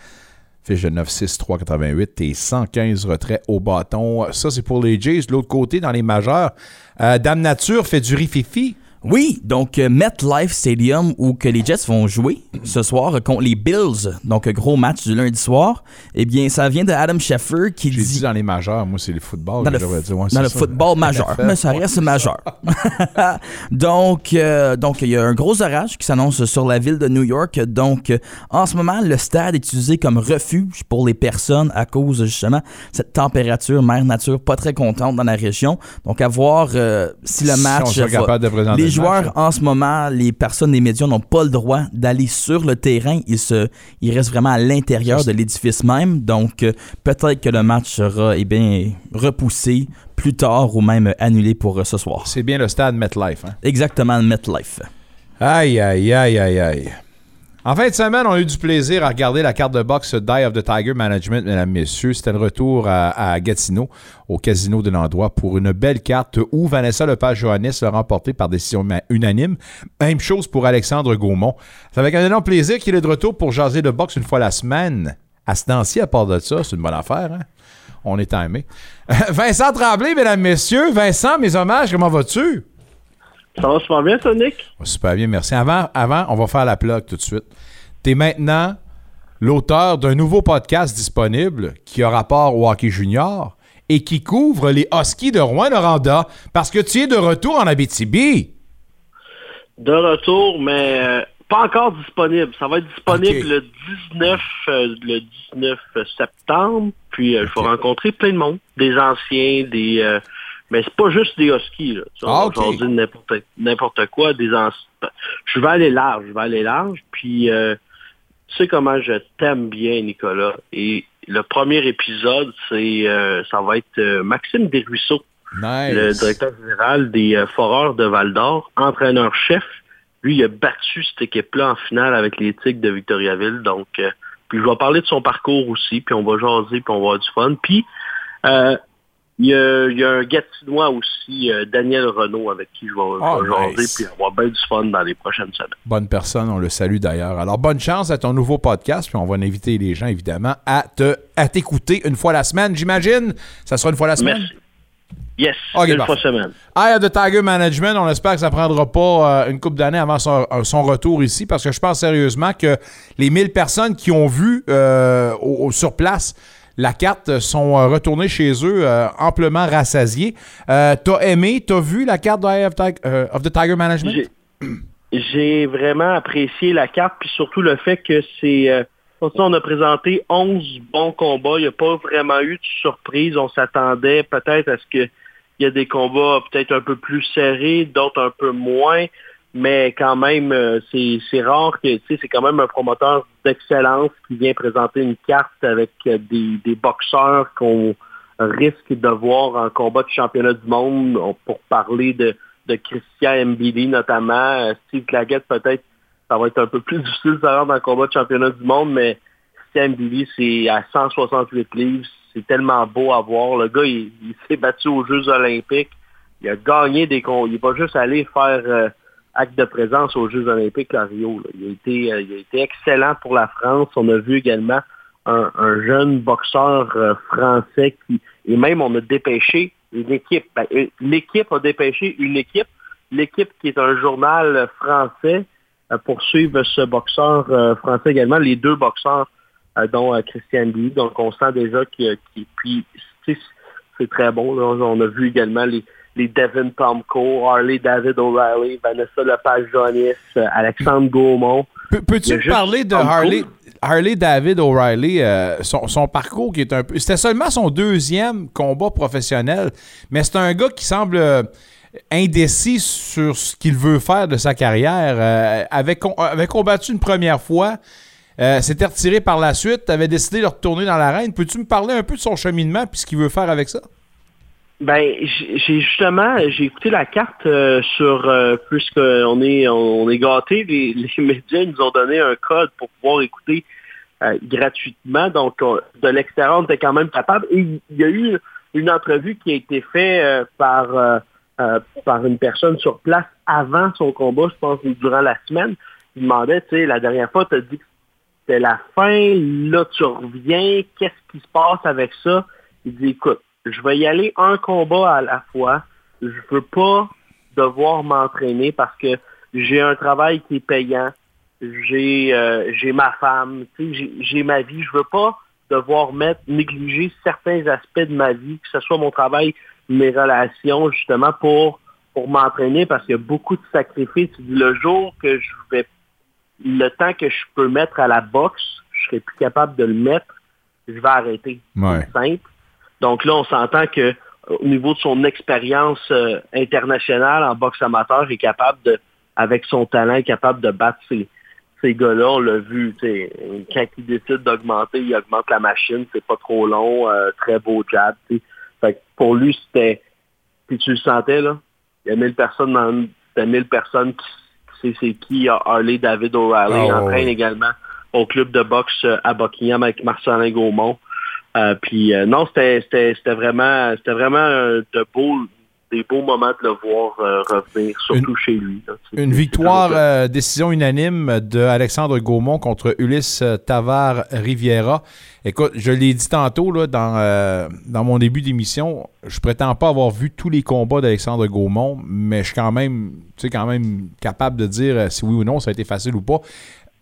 Fiche de 9-6, 3,88 et 115 retraits au bâton. Ça, c'est pour les Jays. De l'autre côté, dans les majeurs, euh, Dame Nature fait du rififi. Oui, donc euh, MetLife Stadium où que les Jets vont jouer ce soir euh, contre les Bills, donc euh, gros match du lundi soir. Eh bien, ça vient de Adam Scheffer qui dit dit dans les majeurs, moi, c'est le football. dans le, dit. Ouais, dans le ça. football (laughs) majeur, mais ça reste majeur. (laughs) donc, euh, donc il y a un gros orage qui s'annonce sur la ville de New York. Donc, en ce moment, le stade est utilisé comme refuge pour les personnes à cause justement de cette température, mère nature, pas très contente dans la région. Donc, à voir euh, si le Si match. on sera va- capable de présenter les joueurs en ce moment, les personnes, les médias n'ont pas le droit d'aller sur le terrain. Ils, se, ils restent vraiment à l'intérieur de l'édifice même. Donc, euh, peut-être que le match sera eh bien, repoussé plus tard ou même annulé pour euh, ce soir. C'est bien le stade MetLife. Hein? Exactement, le MetLife. Aïe, aïe, aïe, aïe, aïe. En fin de semaine, on a eu du plaisir à regarder la carte de boxe Die of the Tiger Management, mesdames, messieurs. C'était le retour à, Gatineau, au casino de l'endroit, pour une belle carte où Vanessa Lepage-Johannis l'a remporté par décision unanime. Même chose pour Alexandre Gaumont. C'est avec un énorme plaisir qu'il est de retour pour jaser de boxe une fois la semaine. À ce temps-ci, à part de ça, c'est une bonne affaire, hein? On est aimé. (laughs) Vincent Tremblay, mesdames, messieurs. Vincent, mes hommages, comment vas-tu? Ça va super bien, Sonic? Super bien, merci. Avant, avant, on va faire la plug tout de suite. Tu es maintenant l'auteur d'un nouveau podcast disponible qui a rapport au hockey junior et qui couvre les Huskies de Rouen-Noranda parce que tu es de retour en Abitibi. De retour, mais euh, pas encore disponible. Ça va être disponible le 19 euh, le 19 septembre. Puis euh, je vais rencontrer plein de monde, des anciens, des euh, mais c'est pas juste des huskies là. Tu vois, Ah, on ok. va jaser de n'importe n'importe quoi, des. Je vais aller large, je vais aller large. Puis euh, tu sais comment je t'aime bien, Nicolas. Et le premier épisode, c'est euh, ça va être euh, Maxime Desruisseaux Nice. le directeur général des euh, Foreurs de Val-d'Or, entraîneur-chef. Lui, il a battu cette équipe-là en finale avec les Tigres de Victoriaville. Donc, euh, puis je vais parler de son parcours aussi, puis on va jaser, puis on va avoir du fun. Puis, euh, il y, a, il y a un Gatinois aussi, euh, Daniel Renault, avec qui je vais, vais jaser, nice. puis avoir bien du fun dans les prochaines semaines. Bonne personne, on le salue d'ailleurs. Alors, bonne chance à ton nouveau podcast, puis on va inviter les gens, évidemment, à te à t'écouter une fois la semaine, j'imagine. Ça sera une fois la semaine? Merci. Yes, une fois semaine. Eye of the Tiger Management, on espère que ça prendra pas euh, une couple d'années avant son, euh, son retour ici, parce que je pense sérieusement que les 1000 personnes qui ont vu euh, au- au- sur place la carte sont euh, retournées chez eux euh, amplement rassasiées. Euh, t'as aimé, t'as vu la carte de of, euh, the Tiger Management? J'ai- vraiment apprécié la carte, puis surtout le fait que c'est... euh, on a présenté 11 bons combats. Il n'y a pas vraiment eu de surprise. On s'attendait peut-être à ce qu'il y ait des combats peut-être un peu plus serrés, d'autres un peu moins. Mais quand même, euh, c'est rare que, tu sais, c'est quand même un promoteur d'excellence qui vient présenter une carte avec euh, des, boxeurs qu'on risque de voir un combat de championnat du monde on- pour parler de, de Christian Mbili notamment. Euh, Steve Claggett, peut-être, ça va être un peu plus (laughs) difficile de dans le combat de championnat du monde, mais Christian Mbili, c'est à 168 livres. C'est tellement beau à voir. Le gars, il, s'est battu aux Jeux olympiques. Il a gagné des combats. Il n'est pas juste allé faire acte de présence aux Jeux olympiques à Rio. là. Il, a été, euh, il a été excellent pour la France. On a vu également un, un jeune boxeur euh, français qui, et même on a dépêché une équipe. Ben, euh, L'équipe a dépêché une équipe. L'équipe qui est un journal français euh, ce boxeur français également, les deux boxeurs dont Christian Lee. Donc on sent déjà qu'il qu'il- puis c'est très bon. On a vu également les, les Devin Tomko, Harley David O'Reilly, Vanessa Lepage-Jonis, euh, Alexandre Gaumont. Peux- Peux-tu parler de Tomko. Harley, Harley David O'Reilly, euh, son, son parcours qui est un peu. C'était seulement son deuxième combat professionnel, mais c'est un gars qui semble euh, indécis sur ce qu'il veut faire de sa carrière. Euh, avait, com- avait combattu une première fois, euh, s'était retiré par la suite, avait décidé de retourner dans l'arène. Peux-tu me parler un peu de son cheminement puis ce qu'il veut faire avec ça? Ben, j'ai justement, j'ai écouté la carte euh, sur, euh, puisqu'on est, on est gâtés, (laughs) les, médias nous ont donné un code pour pouvoir écouter euh, gratuitement. Donc, on- de l'extérieur, on était quand même capable. Et il y a eu une entrevue qui a été faite euh, par, par une personne sur place avant son combat, je pense, durant la semaine. Il demandait, tu sais, la dernière fois, tu as dit que c'était la fin, là tu reviens, qu'est-ce qui se passe avec ça? Il dit, écoute, je vais y aller un combat à la fois. Je veux pas devoir m'entraîner parce que j'ai un travail qui est payant. J'ai euh, j'ai ma femme, j'ai- ma vie. Je veux pas devoir mettre, négliger certains aspects de ma vie, que ce soit mon travail, mes relations, justement, pour, pour m'entraîner parce qu'il y a beaucoup de sacrifices. Le jour que je vais le temps que je peux mettre à la boxe, je serai plus capable de le mettre, je vais arrêter. Ouais. C'est simple. Donc là, on s'entend que au niveau de son expérience euh, internationale en boxe amateur, il est capable de, avec son talent, est capable de battre ces, ces gars-là. On l'a vu, tu sais, quand il décide d'augmenter, il augmente la machine, c'est pas trop long, euh, très beau jab. Fait que pour lui, c'était. Puis tu le sentais, là. Il y a 1000 personnes dans c'était 1000 personnes qui qui c'est qui Harley David O'Reilly. Il ouais, entraîne également au club de boxe euh, à Buckingham avec Marcelin Gaumont. Euh, puis euh, non, c'était vraiment c'était vraiment euh, de beaux des beaux moments de le voir euh, revenir, surtout chez lui. là. Une victoire, euh, décision unanime de Alexandre Gaumont contre Ulysse euh, Tavar Riviera. Écoute, je l'ai dit tantôt là, dans, euh, dans mon début d'émission, je prétends pas avoir vu tous les combats d'Alexandre Gaumont, mais je suis quand même, quand même capable de dire si oui ou non ça a été facile ou pas.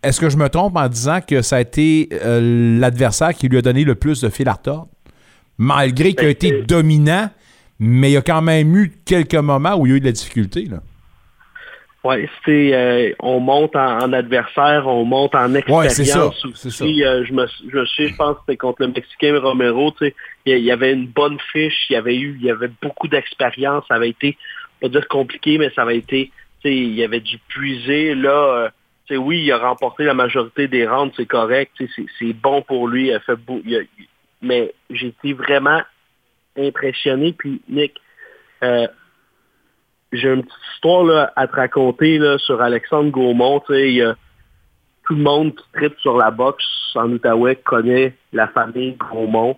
Est-ce que je me trompe en disant que ça a été euh, l'adversaire qui lui a donné le plus de fil à retordre? Malgré qu'il a été dominant, mais il y a quand même eu quelques moments où il y a eu de la difficulté. Là. Ouais, c'était euh, on monte en, en adversaire, on monte en Ouais, c'est ça, expérience c'est aussi. Euh, je me je je pense que c'était contre le Mexicain Romero, tu sais, il y- il y avait une bonne fiche, il y avait eu il y avait beaucoup d'expérience, ça avait été pas dire compliqué, mais ça avait été tu sais, il y avait dû puiser là euh, oui, il a remporté la majorité des rounds, c'est correct, c'est bon pour lui, il a fait beau, mais j'ai été vraiment impressionné puis Nick euh, j'ai une petite histoire à te raconter sur Alexandre Gaumont. tout le monde qui tripe sur la boxe en Outaouais connaît la famille Gaumont.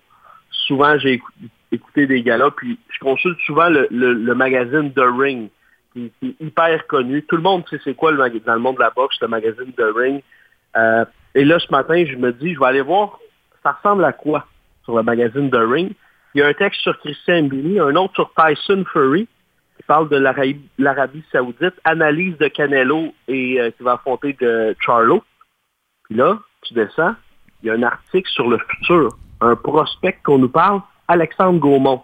Souvent, j'ai écou- écouté des gars-là, puis je consulte souvent le magazine The Ring, qui, qui est hyper connu. Tout le monde sait c'est quoi le dans le monde de la boxe, le magazine The Ring. Euh, et là, ce matin, je me dis, je vais aller voir, ça ressemble à quoi sur le magazine The Ring? Il y a un texte sur Christian Mbili, un autre sur Tyson Fury, qui parle de l'Arabie l'Arabie Saoudite, analyse de Canelo et euh, qui va affronter de Charlo. Puis là, tu descends, il y a un article sur le futur, un prospect qu'on nous parle, Alexandre Gaumont.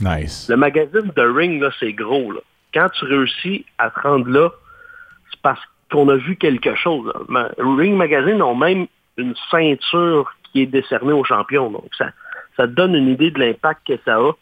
Nice. Le magazine The Ring, là, c'est gros. Là. Quand tu réussis à te rendre là, c'est parce qu'on a vu quelque chose. Ring Magazine ont même une ceinture qui est décernée aux champions. Donc, ça, ça donne une idée de l'impact que ça a.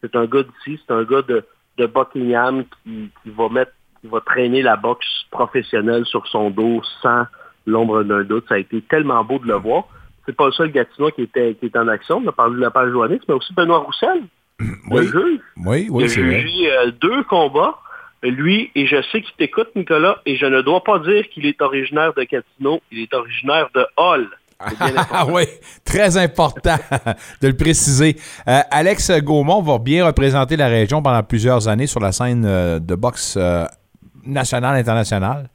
C'est un gars d'ici, c'est un gars de, de Buckingham qui, va mettre, qui va traîner la boxe professionnelle sur son dos sans l'ombre d'un doute. Ça a été tellement beau de le voir. c'est pas le seul Gatineau qui était, qui en action. On a parlé de la page Joannix, mais aussi Benoît Roussel, Oui. le juge. Oui, Il oui, a c'est vrai. euh, deux combats. Lui, et je sais qu'il t'écoute, Nicolas, et je ne dois pas dire qu'il est originaire de Gatineau, il est originaire de Hall. (laughs) Ah oui, très important (laughs) de le préciser. Euh, Alex Gaumont va bien représenter la région pendant plusieurs années sur la scène euh, de boxe euh, nationale, internationale.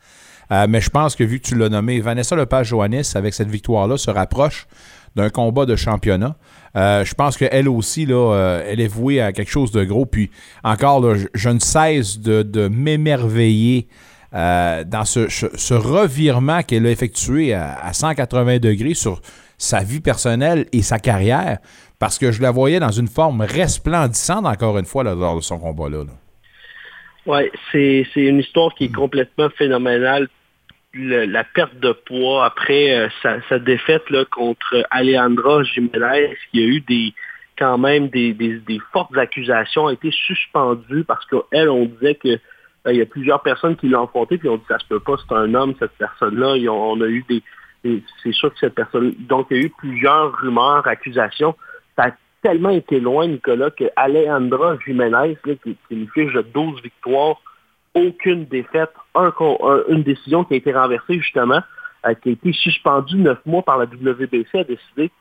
Euh, mais je pense que vu que tu l'as nommé, Vanessa Lepage-Joannis, avec cette victoire-là, se rapproche d'un combat de championnat. Euh, je pense qu'elle aussi, là, euh, elle est vouée à quelque chose de gros. Puis encore, là, je, je ne cesse de, de m'émerveiller euh, dans ce, ce- ce revirement qu'elle a effectué à, à 180 degrés sur sa vie personnelle et sa carrière, parce que je la voyais dans une forme resplendissante, encore une fois, là, lors de son combat-là. là. Ouais, c'est c'est une histoire qui est complètement phénoménale. La perte de poids après euh, sa, défaite contre Alejandra Jiménez, qui a eu des quand même des, fortes accusations, a été suspendue parce qu'elle, on disait que il y a plusieurs personnes qui l'ont affronté, puis on dit ça se peut pas, c'est un homme, cette personne-là. On a eu des. C'est sûr que cette personne. Donc, il y a eu plusieurs rumeurs, accusations. Ça a tellement été loin, Nicolas, que Alejandra Jiménez, qui, qui a une fiche de 12 victoires, aucune défaite, un, une décision qui a été renversée justement, euh, qui a été suspendue neuf mois par la WBC, a décidé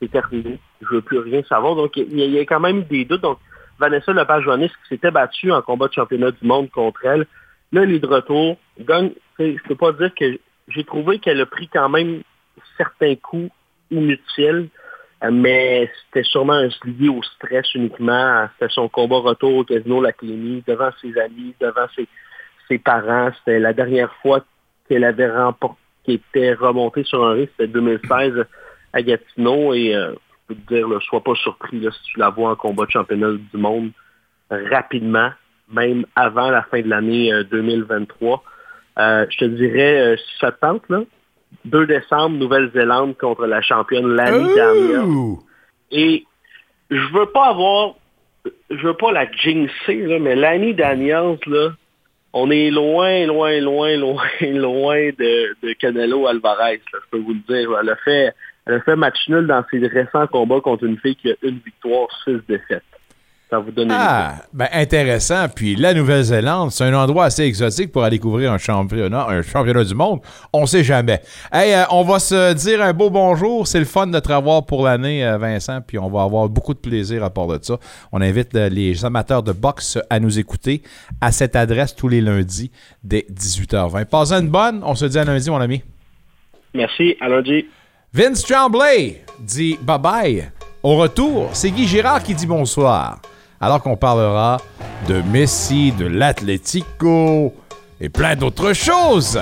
c'est terminé, je veux plus rien savoir. Donc il y, a- quand même des doutes. Donc Vanessa Lepage-Joannis qui s'était battue en combat de championnat du monde contre elle, là elle est de retour, je peux pas dire que j'ai trouvé qu'elle a pris quand même certains coups inutiles, euh, mais c'était sûrement lié au stress uniquement. C'était son combat retour au casino La Clémy, devant ses amis, devant ses, ses parents. C'était la dernière fois qu'elle avait remporté, qui était remontée sur un risque, c'était 2016 à Gatineau. Et euh, je peux te dire, là, sois pas surpris là, si tu la vois en combat de championnat du monde rapidement, même avant la fin de l'année euh, 2023. Euh, je te dirais, euh, si ça te tente, là, 2 décembre, Nouvelle-Zélande contre la championne Lani Daniel. Et je veux pas avoir, je veux pas la jinxer, là, mais Lani Daniels, là, on est loin, loin, loin, (laughs) loin, loin de, Canelo Alvarez, je peux vous le dire. Elle a fait, elle a fait match nul dans ses récents combats contre une fille qui a une victoire, six défaites. Ça vous donne une Ah, ben intéressant. Puis la Nouvelle-Zélande, c'est un endroit assez exotique pour aller couvrir un championnat, un championnat du monde. On sait jamais. Hey, euh, on va se dire un beau bonjour. C'est le fun de te revoir pour l'année, euh, Vincent. Puis on va avoir beaucoup de plaisir à part de ça. On invite euh, les amateurs de boxe à nous écouter à cette adresse tous les lundis dès 18h20. Passez une bonne. On se dit à lundi, mon ami. Merci, à lundi. Vince Tremblay dit bye-bye. Au retour, c'est Guy Girard qui dit bonsoir. Alors qu'on parlera de Messi, de l'Atlético et plein d'autres choses.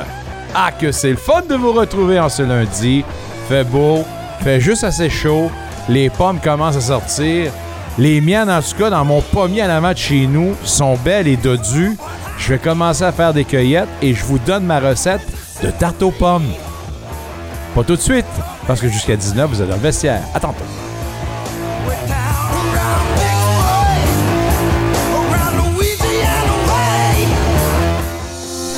Ah, que c'est le fun de vous retrouver en ce lundi. Fait beau, fait juste assez chaud. Les pommes commencent à sortir. Les miennes, en tout cas, dans mon pommier en avant de chez nous, sont belles et dodues. Je vais commencer à faire des cueillettes et je vous donne ma recette de tarte aux pommes. Pas tout de suite, parce que jusqu'à 19, vous êtes dans le vestiaire. À tantôt.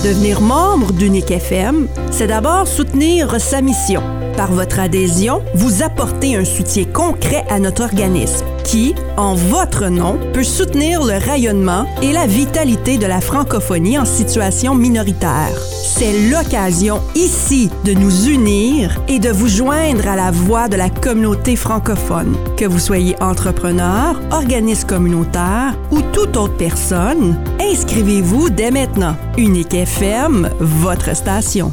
Devenir membre d'Unique FM, c'est d'abord soutenir sa mission. Par votre adhésion, vous apportez un soutien concret à notre organisme qui, en votre nom, peut soutenir le rayonnement et la vitalité de la francophonie en situation minoritaire. C'est l'occasion ici de nous unir et de vous joindre à la voix de la communauté francophone. Que vous soyez entrepreneur, organisme communautaire ou toute autre personne, inscrivez-vous dès maintenant. Unique FM, votre station.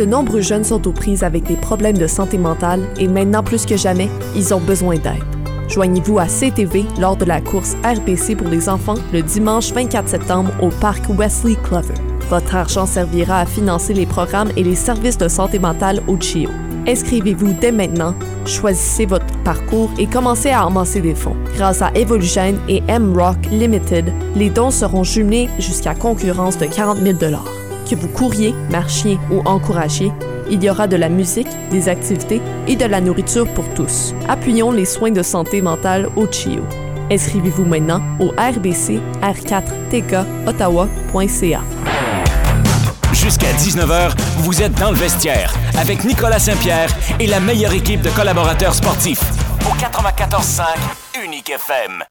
De nombreux jeunes sont aux prises avec des problèmes de santé mentale et maintenant plus que jamais, ils ont besoin d'aide. Joignez-vous à CTV lors de la course RBC pour les enfants le dimanche 24 septembre au parc Wesley Clover. Votre argent servira à financer les programmes et les services de santé mentale au CHIO. Inscrivez-vous dès maintenant, choisissez votre parcours et commencez à amasser des fonds. Grâce à Evolugène et M-Rock Limited, les dons seront jumelés jusqu'à concurrence de 40 000 Que vous couriez, marchiez ou encouragiez, il y aura de la musique, des activités et de la nourriture pour tous. Appuyons les soins de santé mentale au CHIO. Inscrivez-vous maintenant au rbc r4tk ottawa.ca. Jusqu'à 19h, vous êtes dans le vestiaire avec Nicolas Saint-Pierre et la meilleure équipe de collaborateurs sportifs. Au 94.5 Unique FM.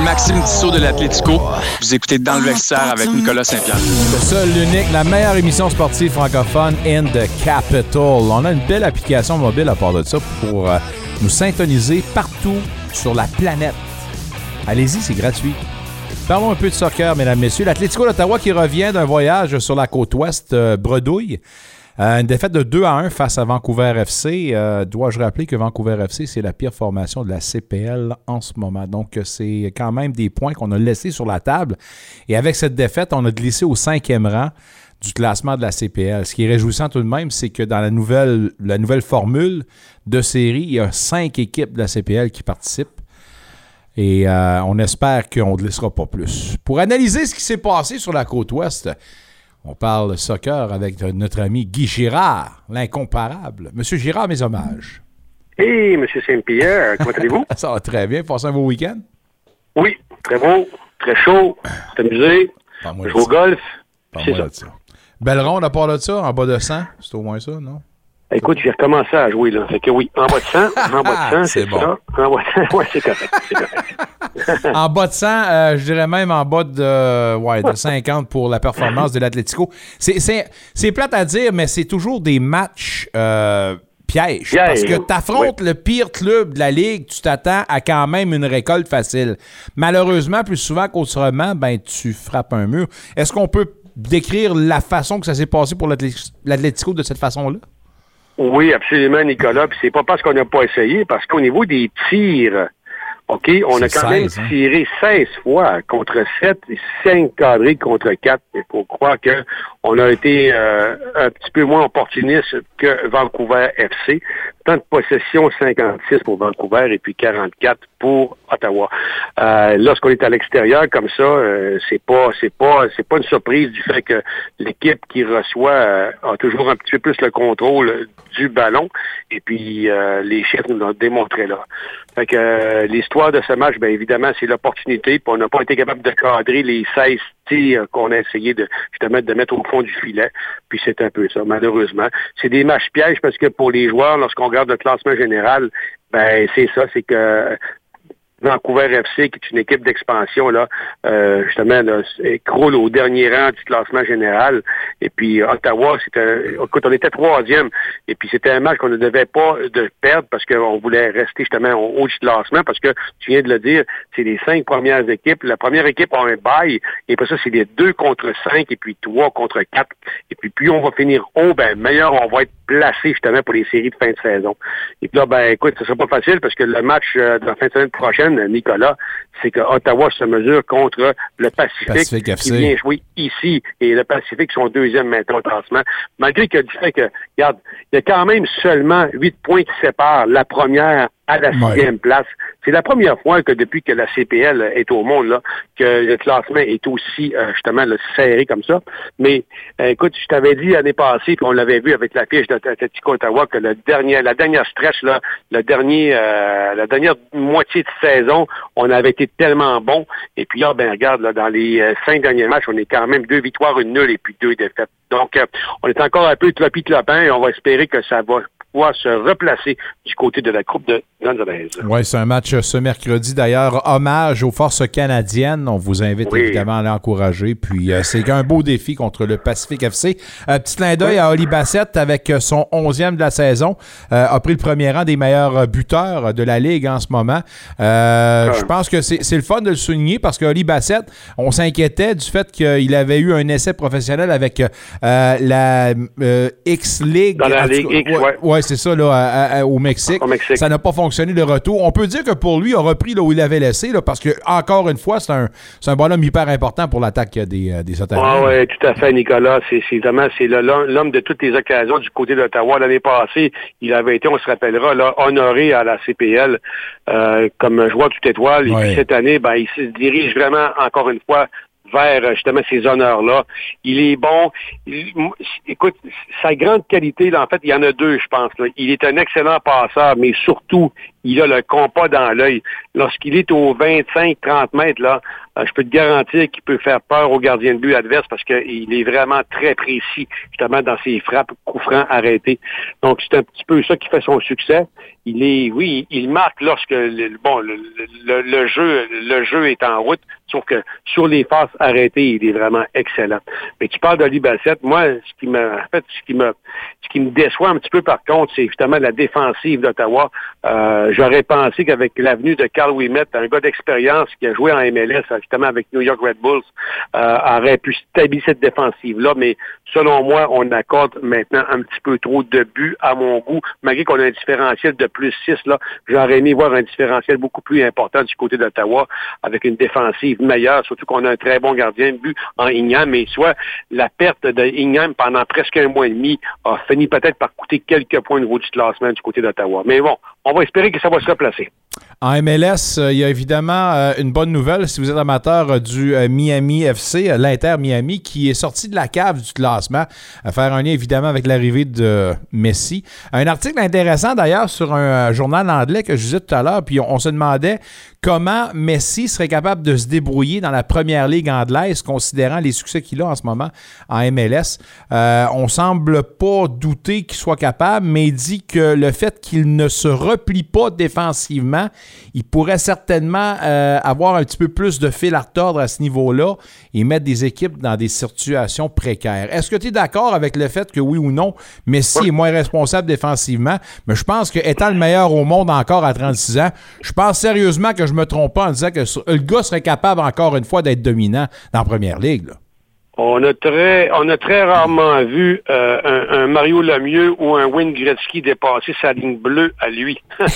Maxime Tissot de l'Atlético. Vous écoutez Dans le vestiaire avec Nicolas Saint-Pierre. Le seul, l'unique, la meilleure émission sportive francophone in the capital. On a une belle application mobile à part de ça pour euh, nous syntoniser partout sur la planète. Allez-y, c'est gratuit. Parlons un peu de soccer, mesdames, messieurs. L'Atlético d'Ottawa qui revient d'un voyage sur la côte ouest euh, bredouille. Euh, une défaite de 2 à 1 face à Vancouver FC. Euh, Dois-je rappeler que Vancouver FC, c'est la pire formation de la CPL en ce moment. Donc, c'est quand même des points qu'on a laissés sur la table. Et avec cette défaite, on a glissé au cinquième rang du classement de la CPL. Ce qui est réjouissant tout de même, c'est que dans la nouvelle, la nouvelle formule de série, il y a cinq équipes de la CPL qui participent. Et euh, on espère qu'on ne glissera pas plus. Pour analyser ce qui s'est passé sur la côte ouest, on parle soccer avec notre ami Guy Girard, l'incomparable. Monsieur Girard, mes hommages. Hey, Monsieur Saint-Pierre, comment allez-vous? (laughs) Ça va très bien. Passez un beau week-end? Oui, très beau, très chaud, c'est amusé. Je joue au golf. C'est ça. ça. Belle ronde à part de ça, en bas de 100, c'est au moins ça, non? Écoute, j'ai recommencé à jouer, là. Fait que oui, en bas de 100, (laughs) en bas de 100, c'est bon. ça. En bas de 100, (laughs) ouais, c'est correct, (laughs) en bas de 100, euh, je dirais même en bas de, ouais, de 50 pour la performance de l'Atlético. C'est plate à dire, mais c'est toujours des matchs euh, pièges. Piège, parce que tu affrontes le pire club de la Ligue, tu t'attends à quand même une récolte facile. Malheureusement, plus souvent qu'autrement, ben, tu frappes un mur. Est-ce qu'on peut décrire la façon que ça s'est passé pour l'Atlético de cette façon-là? Oui, absolument, Nicolas. Puis c'est pas parce qu'on n'a pas essayé, parce qu'au niveau des tirs, OK, on a quand 16, même hein? tiré 16 fois contre 7 et 5 cadrés contre 4. Il faut croire que on a été euh, un petit peu moins opportuniste que Vancouver FC. Temps de possession 56 pour Vancouver et puis 44 pour Ottawa. Euh, lorsqu'on est à l'extérieur comme ça, euh, c'est pas c'est pas c'est pas une surprise du fait que l'équipe qui reçoit euh, a toujours un petit peu plus le contrôle du ballon et puis euh, les chiffres nous l'ont démontré là. Fait que euh, l'histoire de ce match, bien évidemment, c'est l'opportunité. Puis on n'a pas été capable de cadrer les 16 tirs qu'on a essayé de justement de mettre au fond du filet. Puis c'est un peu ça, malheureusement. C'est des matchs pièges parce que pour les joueurs, lorsqu'on regarde le classement général, ben c'est ça, c'est que Vancouver FC, qui est une équipe d'expansion, là, euh, justement, là, croule au dernier rang du classement général. Et puis Ottawa, c'était écoute, on était troisième. Et puis c'était un match qu'on ne devait pas de perdre parce qu'on voulait rester justement au haut du classement, parce que tu viens de le dire, c'est les cinq premières équipes. La première équipe a un bail, et après ça, c'est les deux contre cinq, et puis trois contre quatre. Et puis plus on va finir haut, ben meilleur on va être placé justement pour les séries de fin de saison. Et puis là, ben écoute, ce sera pas facile parce que le match euh, de la fin de semaine prochaine, Nicolas, c'est que Ottawa se mesure contre le Pacifique, Pacifique qui FC. vient jouer ici. Et le Pacifique sont deuxième maintenant au classement. Malgré que du fait que, regarde, il y a quand même seulement huit points qui séparent la première à la sixième place. C'est la première fois que depuis que la CPL est au monde, là, que le classement est aussi euh, justement là, serré comme ça. Mais euh, écoute, je t'avais dit l'année passée, puis on l'avait vu avec la fiche d'Atletico Ottawa, que le dernier, la dernière stretch, là, le dernier, euh, la dernière moitié de saison, on avait été tellement bon. Et puis là, ben regarde, là, dans les euh, cinq derniers matchs, on est quand même deux victoires, une nulle et puis deux défaites. Donc, euh, on est encore un peu tropi clopin et on va espérer que ça va pouvoir se replacer du côté de la Coupe de Gonzalez. Oui, c'est un match euh, ce mercredi. D'ailleurs, hommage aux forces canadiennes. On vous invite Oui. évidemment à l'encourager. Puis, euh, c'est un beau défi contre le Pacifique FC. Un petit clin d'œil à Oli Bassett avec euh, son 11e de la saison. Euh, a pris le premier rang des meilleurs euh, buteurs de la Ligue en ce moment. Euh, Je pense que c'est le fun de le souligner parce que Oli Bassett, on s'inquiétait du fait qu'il avait eu un essai professionnel avec euh, la euh, X-League. Dans la Ligue X, ouais, ouais. C'est ça, là, à- à- au Mexique. Ça n'a pas fonctionné de retour. On peut dire que pour lui, il a repris là où il avait laissé, là, parce que, encore une fois, c'est un, c'est un bonhomme hyper important pour l'attaque des, euh, des Ottawa. Ah ouais, tout à fait, Nicolas. C'est c'est vraiment c'est le- l'homme de toutes les occasions du côté d'Ottawa. L'année passée, il avait été, on se rappellera, là, honoré à la CPL euh, comme joueur tout étoile. Et Ouais. puis cette année, ben, il se dirige vraiment encore une fois vers euh, justement ces honneurs-là. Il est bon. Écoute, sa grande qualité, en fait, il y en a deux, je pense. Il est un excellent passeur, mais surtout, il a le compas dans l'œil. Lorsqu'il est aux 25-30 mètres, là, euh, je peux te garantir qu'il peut faire peur au gardien de but adverse parce qu'il est vraiment très précis, justement, dans ses frappes, coups francs arrêtés. Donc, c'est un petit peu ça qui fait son succès. Il est, oui, il marque lorsque, bon, le, jeu, le jeu est en route, sauf que sur les faces arrêtées, il est vraiment excellent. Mais tu parles d'Oli Bassett. Moi, ce qui me, en fait, ce qui me, ce qui me déçoit un petit peu, par contre, c'est justement la défensive d'Ottawa. Euh, J'aurais pensé qu'avec l'avenue de Carl Wimet, un gars d'expérience qui a joué en MLS, justement avec New York Red Bulls, euh, aurait pu stabiliser cette défensive-là. Mais selon moi, on accorde maintenant un petit peu trop de buts à mon goût, malgré qu'on a un différentiel de plus 6. Là, j'aurais aimé voir un différentiel beaucoup plus important du côté d'Ottawa, avec une défensive meilleure, surtout qu'on a un très bon gardien de but en Ingham. Mais soit la perte de Ingham pendant presque un mois et demi a fini peut-être par coûter quelques points au niveau du classement du côté d'Ottawa. Mais bon, on va espérer que ça va se replacer. En MLS, euh, il y a évidemment euh, une bonne nouvelle si vous êtes amateur euh, du Miami FC, l'Inter Miami, qui est sorti de la cave du classement, à faire un lien évidemment avec l'arrivée de Messi. Un article intéressant d'ailleurs sur un journal anglais que je disais tout à l'heure, puis on se demandait comment Messi serait capable de se débrouiller dans la première ligue anglaise, considérant les succès qu'il a en ce moment en MLS. Euh, on semble pas douter qu'il soit capable, mais il dit que le fait qu'il ne se replie pas défensivement, il pourrait certainement euh, avoir un petit peu plus de fil à retordre à ce niveau-là et mettre des équipes dans des situations précaires. Est-ce que tu es d'accord avec le fait que oui ou non, Messi est moins responsable défensivement, mais je pense que étant le meilleur au monde encore à 36 ans, je pense sérieusement que je me trompe pas en disant que le gars serait capable encore une fois d'être dominant dans la première ligue. On a très, on a très rarement vu euh, un, un Mario Lemieux ou un Wayne Gretzky dépasser sa ligne bleue à lui. (laughs)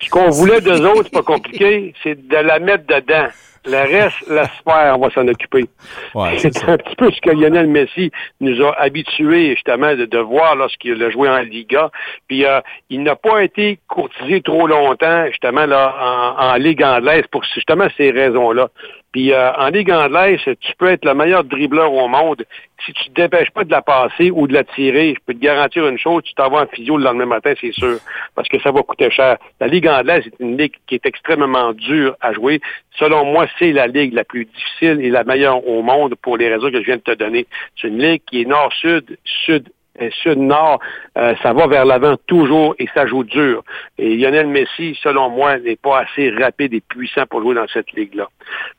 Ce qu'on voulait d'eux autres, c'est pas compliqué, c'est de la mettre dedans. Le reste, la sphère, on va s'en occuper. (laughs) c'est un petit peu ce que Lionel Messi nous a habitués justement de, de voir lorsqu'il a joué en Liga. Puis euh, il n'a pas été courtisé trop longtemps justement là en, en Ligue anglaise pour justement ces raisons-là. Puis euh, en Ligue anglaise, tu peux être le meilleur dribbleur au monde. Si tu te dépêches pas de la passer ou de la tirer, je peux te garantir une chose, tu t'en vas en physio le lendemain matin, c'est sûr, parce que ça va coûter cher. La Ligue anglaise est une ligue qui est extrêmement dure à jouer. Selon moi, c'est la ligue la plus difficile et la meilleure au monde pour les raisons que je viens de te donner. C'est une ligue qui est nord-sud, sud euh, sud-nord, euh, ça va vers l'avant toujours et ça joue dur. Et Lionel Messi, selon moi, n'est pas assez rapide et puissant pour jouer dans cette ligue-là.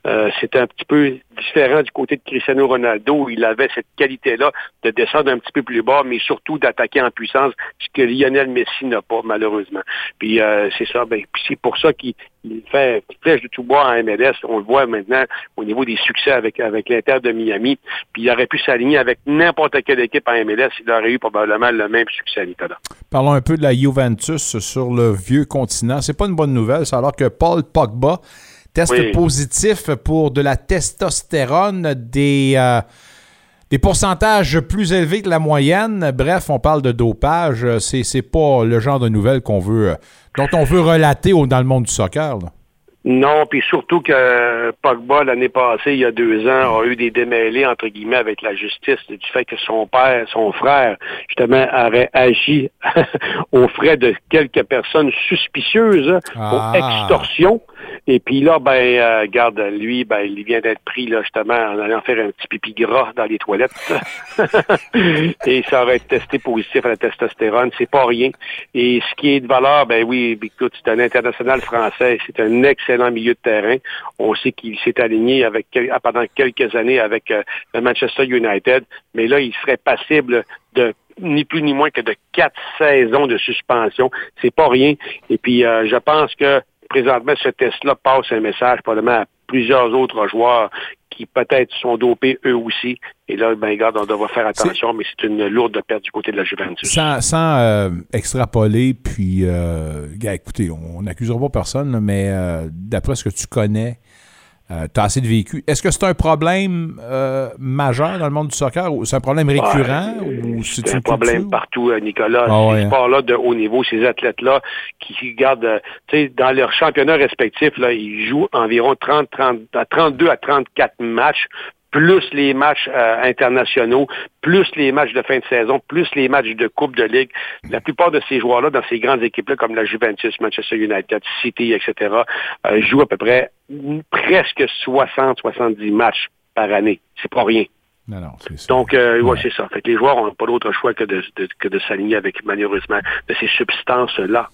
Euh, c'est un petit peu différent du côté de Cristiano Ronaldo. Il avait cette qualité-là de descendre un petit peu plus bas, mais surtout d'attaquer en puissance, ce que Lionel Messi n'a pas, malheureusement. Puis euh, c'est ça, ben, c'est pour ça qu'il il fait flèche de tout bois en MLS. On le voit maintenant au niveau des succès avec, avec l'Inter de Miami. Puis il aurait pu s'aligner avec n'importe quelle équipe en MLS. Il aurait eu probablement le même succès, Nicolas. Parlons un peu de la Juventus sur le vieux continent. C'est pas une bonne nouvelle, ça, alors que Paul Pogba teste Oui. positif pour de la testostérone, des, euh, des pourcentages plus élevés que la moyenne. Bref, on parle de dopage. C'est, c'est pas le genre de nouvelles qu'on veut, euh, dont on veut relater au- dans le monde du soccer. là. Non, puis surtout que Pogba, l'année passée, il y a deux ans, a eu des démêlés, entre guillemets, avec la justice du fait que son père, son frère, justement, aurait agi (laughs) aux frais de quelques personnes suspicieuses Ah. pour extorsion. Et puis là, ben, euh, garde, lui, ben, il vient d'être pris, là, justement, en allant faire un petit pipi gras dans les toilettes. (laughs) Et ça aurait été testé positif à la testostérone. C'est pas rien. Et ce qui est de valeur, ben oui, écoute, c'est un international français. C'est un excellent milieu de terrain. On sait qu'il s'est aligné avec quel- pendant quelques années avec euh, le Manchester United. Mais là, il serait passible de ni plus ni moins que de quatre saisons de suspension. C'est pas rien. Et puis, euh, je pense que présentement, ce test-là passe un message probablement à plusieurs autres joueurs qui peut-être sont dopés eux aussi. Et là, ben, regarde, on devra faire attention, mais c'est une lourde perte du côté de la Juventus. Sans, sans, euh, extrapoler, puis, euh, écoutez, on n'accusera pas personne, mais euh, d'après ce que tu connais tu as assez de vécu. Est-ce que c'est un problème euh, majeur dans le monde du soccer ou c'est un problème récurrent ou c'est un problème partout, euh, Nicolas. Ah Ces hein. sports-là de haut niveau, ces athlètes-là qui gardent, euh, tu sais, dans leurs championnats respectifs, là, ils jouent environ 30, 30, à 32 à 34 matchs plus les matchs euh, internationaux, plus les matchs de fin de saison, plus les matchs de Coupe de Ligue. La plupart de ces joueurs-là, dans ces grandes équipes-là, comme la Juventus, Manchester United, City, etc., euh, jouent à peu près mm, presque 60-70 matchs par année. C'est pas rien. Non, non, c'est. Donc, euh, ouais, c'est ça. Fait que les joueurs n'ont pas d'autre choix que de, de- que de s'aligner avec, malheureusement, de ces substances-là.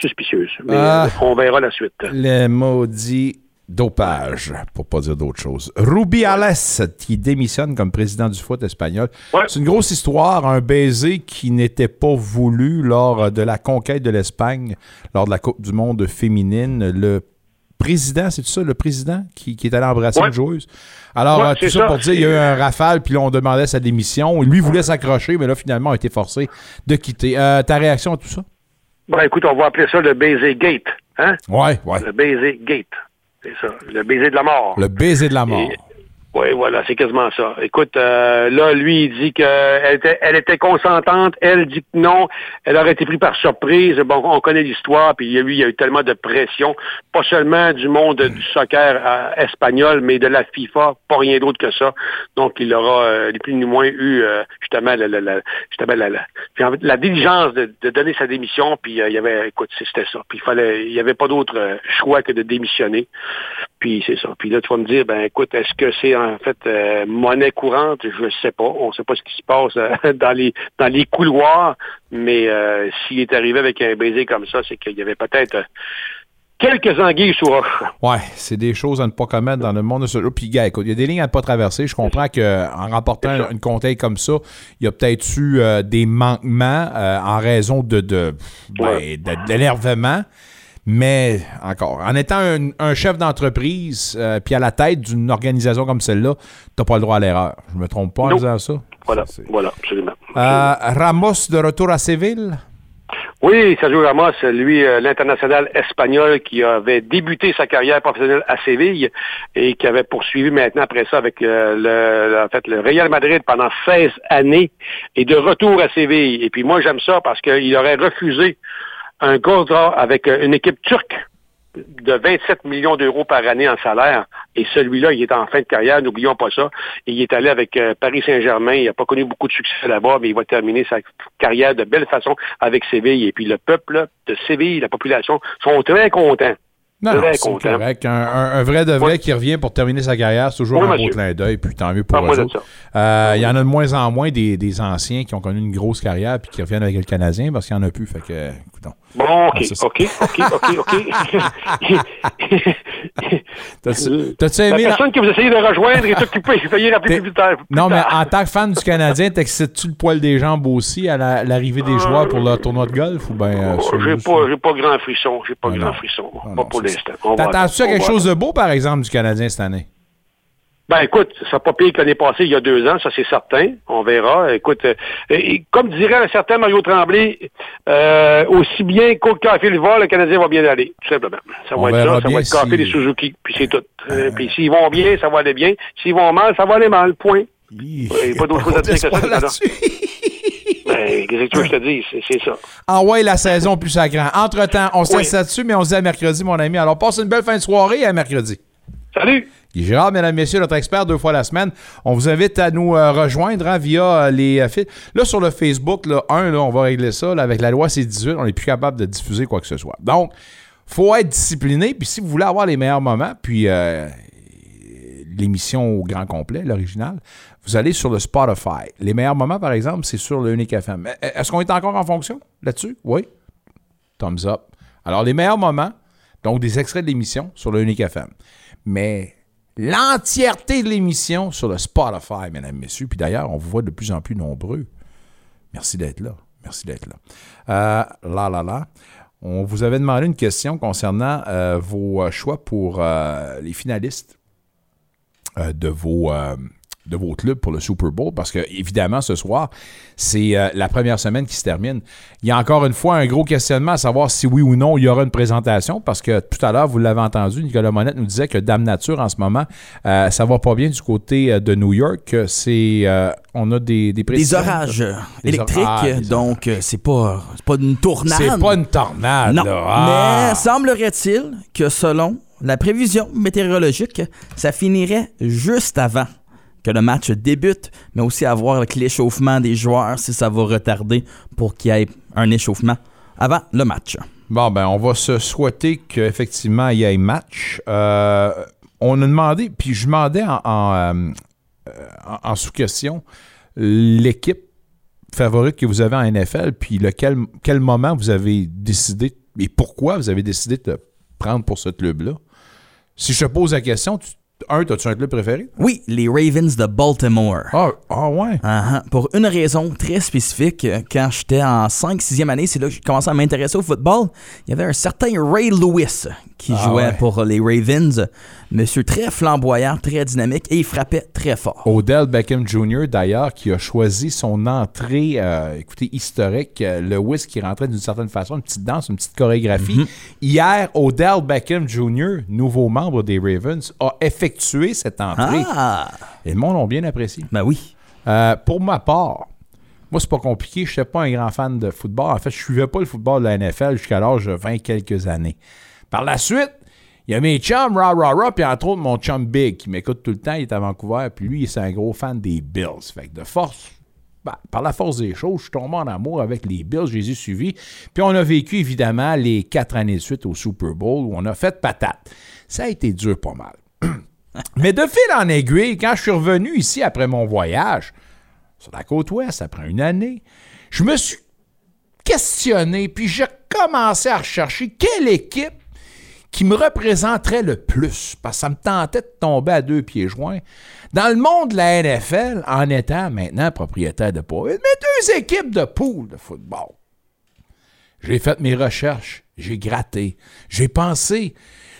Suspicieuses. Mais Ah. euh, on verra la suite. Le maudit dopage, pour pas dire d'autre chose. Rubiales, qui démissionne comme président du foot espagnol. C'est une grosse histoire, un baiser qui n'était pas voulu lors de la conquête de l'Espagne, lors de la Coupe du monde féminine. Le président, c'est ça, le président qui, qui est allé embrasser Ouais. une joueuse? Alors, Ouais, euh, tout ça. pour dire, il y a eu un rafale, puis là, on demandait sa démission. Lui voulait s'accrocher, mais là, finalement, a été forcé de quitter. Euh, ta réaction à tout ça? Bon, écoute, on va appeler ça le baiser gate. Hein? Ouais, ouais. Le baiser gate. C'est ça. Le baiser de la mort. Le baiser de la mort. Oui, voilà, c'est quasiment ça. Écoute, euh, là, lui, il dit qu'elle était, elle était consentante, elle dit que non, elle aurait été prise par surprise. Bon, on connaît l'histoire, puis lui, il y a eu tellement de pression, pas seulement du monde du soccer euh, espagnol, mais de la FIFA, pas rien d'autre que ça. Donc, il aura, euh, ni plus ni moins, eu euh, justement, la, la, la- justement la, diligence de, donner sa démission, puis il y avait, écoute, c'était ça. Puis il fallait, il y avait pas d'autre choix que de démissionner. Puis c'est ça. Puis là, tu vas me dire, ben écoute, est-ce que c'est en fait euh, monnaie courante? Je sais pas. On sait pas ce qui se passe euh, (laughs) dans les dans les couloirs, mais euh, s'il est arrivé avec un baiser comme ça, c'est qu'il y avait peut-être quelques anguilles sous roche. Ouais, c'est des choses à ne pas commettre dans le monde de ce jeu. Puis, gars, écoute, il y a des lignes à ne pas traverser. Je comprends qu'en remportant une conquête comme ça, il y a peut-être eu euh, des manquements euh, en raison de, de, ben, de-. Mais encore, en étant un, un chef d'entreprise, euh, puis à la tête d'une organisation comme celle-là, t'as pas le droit à l'erreur. Je me trompe pas en Non. disant ça? Voilà, voilà, absolument. Euh, Ramos de retour à Séville? Oui, Sergio Ramos, lui, euh, l'international espagnol qui avait débuté sa carrière professionnelle à Séville et qui avait poursuivi maintenant après ça avec euh, le, le- en fait, le Real Madrid pendant 16 années et de retour à Séville. Et puis moi, j'aime ça parce qu'il aurait refusé un contrat avec euh, une équipe turque de 27 millions d'euros par année en salaire. Et celui-là, il est en fin de carrière, n'oublions pas ça. Il est allé avec euh, Paris Saint-Germain. Il n'a pas connu beaucoup de succès là-bas, mais il va terminer sa carrière de belle façon avec Séville. Et puis le peuple de Séville, la population, sont très contents. Non, non, très c'est contents. correct. Un, un- un vrai de vrai qui revient pour terminer sa carrière, c'est toujours Oui, un beau clin d'œil, puis tant mieux pour eux autres. Euh, Il y en a de moins en moins des, des anciens qui ont connu une grosse carrière puis qui reviennent avec le Canadien parce qu'il n'y en a plus. Fait que, écoutons. Bon, OK, Ah, c'est- OK, OK, OK, OK. (laughs) T'as-tu La aimé... la- personne que vous essayez de rejoindre est occupée. Veuillez plus tard. plus Non, mais en tant que fan du Canadien, t'excites-tu le poil des jambes aussi à la- l'arrivée des joueurs pour le tournoi de golf ou ben euh, J'ai pas, pas grand frisson. J'ai pas Ah, grand non. frisson. Ah, pas non, pour l'instant. T'attends-tu à quelque chose de beau, par exemple, du Canadien cette année? Ben écoute, ça n'a pas pire que l'année passée, il y a deux ans, ça c'est certain. On verra. Écoute, euh, et comme dirait un certain Mario Tremblay, euh, aussi bien qu'au café le va, le Canadien va bien aller, tout simplement. Ça On va être ça, ça va être café si- des Suzuki, puis c'est tout. Euh, puis s'ils vont bien, ça va aller bien. S'ils vont mal, ça va aller mal, point. Il n'y a pas d'autre chose à dire que ça. (laughs) Ben, qu'est-ce que tu veux que je te dise? C'est- ça. Ah ouais, la saison plus sacrée. Entre-temps, on se Oui. là-dessus, mais on se dit à mercredi, mon ami. Alors, passe une belle fin de soirée et à mercredi. Salut! Gérard, mesdames, messieurs, notre expert deux fois la semaine. On vous invite à nous euh, rejoindre hein, via euh, les euh. Là, sur le Facebook, là, un, là, on va régler ça. là, avec la loi C-18, on n'est plus capable de diffuser quoi que ce soit. Donc, faut être discipliné. Puis si vous voulez avoir les meilleurs moments, puis euh, l'émission au grand complet, l'original, vous allez sur le Spotify. Les meilleurs moments, par exemple, c'est sur le Unique FM. Est-ce qu'on est encore en fonction là-dessus? Oui. Thumbs up. Alors, les meilleurs moments, donc des extraits de l'émission sur le Unique FM. Mais l'entièreté de l'émission sur le Spotify, mesdames, messieurs. Puis d'ailleurs, on vous voit de plus en plus nombreux. Merci d'être là. Merci d'être là. Euh, là, là, là. On vous avait demandé une question concernant euh, vos euh, choix pour les finalistes de vos, de vos clubs pour le Super Bowl parce que, évidemment, ce soir, c'est euh, la première semaine qui se termine. Il y a encore une fois un gros questionnement à savoir si oui ou non il y aura une présentation parce que tout à l'heure, vous l'avez entendu, Nicolas Monette nous disait que Dame Nature, en ce moment, euh, ça va pas bien du côté euh, de New York. C'est, euh, on a des, des Des orages Des électriques, orages. donc c'est pas, c'est pas une tornade. C'est pas une tornade, Non, là. Ah. mais semblerait-il que selon la prévision météorologique, ça finirait juste avant que le match débute, mais aussi à voir avec l'échauffement des joueurs si ça va retarder pour qu'il y ait un échauffement avant le match. Bon, ben, on va se souhaiter qu'effectivement, il y ait match. Euh, on a demandé, puis je demandais euh, en- en sous-question l'équipe favorite que vous avez en NFL, puis quel moment vous avez décidé et pourquoi vous avez décidé de prendre pour ce club-là. Si je te pose la question, tu, un, as-tu un club préféré? Oui, les Ravens de Baltimore. Ah, ouais? Pour une raison très spécifique, euh, quand j'étais en 5-6e année, c'est là que j'ai commencé à m'intéresser au football. Il y avait un certain Ray Lewis qui Ah jouait ouais. pour les Ravens. Monsieur très flamboyant, très dynamique et il frappait très fort. Odell Beckham Jr., d'ailleurs, qui a choisi son entrée, euh, écoutez, historique. Euh, Lewis qui rentrait d'une certaine façon, une petite danse, une petite chorégraphie. Hier, Odell Beckham Jr., nouveau membre des Ravens, a effectué cette entrée. Ah! Et le monde l'a bien apprécié. Ben oui. Euh, pour ma part, moi, c'est pas compliqué. Je n'étais pas un grand fan de football. En fait, je suivais pas le football de la NFL jusqu'à l'âge de 20 quelques années. Par la suite, il y a mes chums, rah, rah, rah, puis entre autres, mon chum Big, qui m'écoute tout le temps, il est à Vancouver, puis lui, c'est un gros fan des Bills. Fait que de force, ben, par la force des choses, je suis tombé en amour avec les Bills, je les. Puis on a vécu, évidemment, les quatre années de suite au Super Bowl, où on a fait patate. Ça a été dur pas mal. (clears throat) Mais de fil en aiguille, quand je suis revenu ici après mon voyage, sur la côte ouest, après une année, je me suis questionné, puis j'ai commencé à rechercher quelle équipe qui me représenterait le plus, parce que ça me tentait de tomber à deux pieds joints, dans le monde de la NFL, en étant maintenant propriétaire de une, mais deux équipes de poule de football. J'ai fait mes recherches, j'ai gratté, j'ai pensé,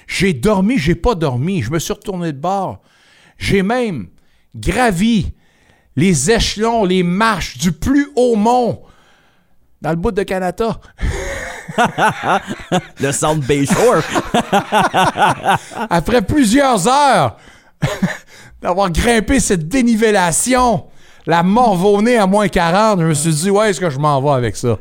j'ai dormi, j'ai pas dormi, je me suis retourné de bord. J'ai même gravi les échelons, les marches du plus haut mont dans le bout de Canada. (laughs) (laughs) le South Bay Shore. (laughs) Après plusieurs heures (laughs) d'avoir grimpé cette dénivellation, la morvonnée à moins 40, je me suis dit, ouais, est-ce que je m'en vais avec ça?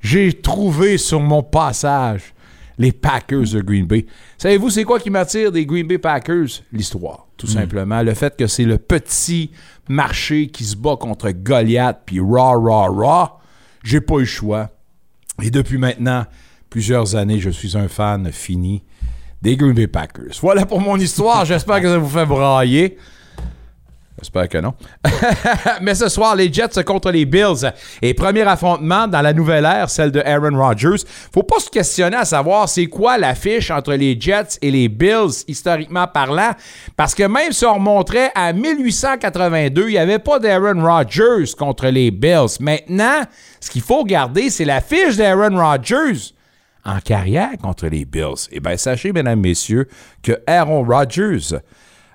J'ai trouvé sur mon passage les Packers de Green Bay. Savez-vous, c'est quoi qui m'attire des Green Bay Packers? L'histoire, tout simplement. Le fait que c'est le petit marché qui se bat contre Goliath, puis rah, rah, rah. J'ai pas eu le choix. Et depuis maintenant plusieurs années, je suis un fan fini des Green Bay Packers. Voilà pour mon histoire. J'espère que ça vous fait brailler. J'espère que non. (laughs) Mais ce soir, les Jets contre les Bills. Et premier affrontement dans la nouvelle ère, celle de Aaron Rodgers. Faut pas se questionner à savoir c'est quoi l'affiche entre les Jets et les Bills, historiquement parlant. Parce que même si on remonterait à 1882, il n'y avait pas d'Aaron Rodgers contre les Bills. Maintenant, ce qu'il faut garder, c'est l'affiche d'Aaron Rodgers en carrière contre les Bills. Eh bien, sachez, mesdames, messieurs, que Aaron Rodgers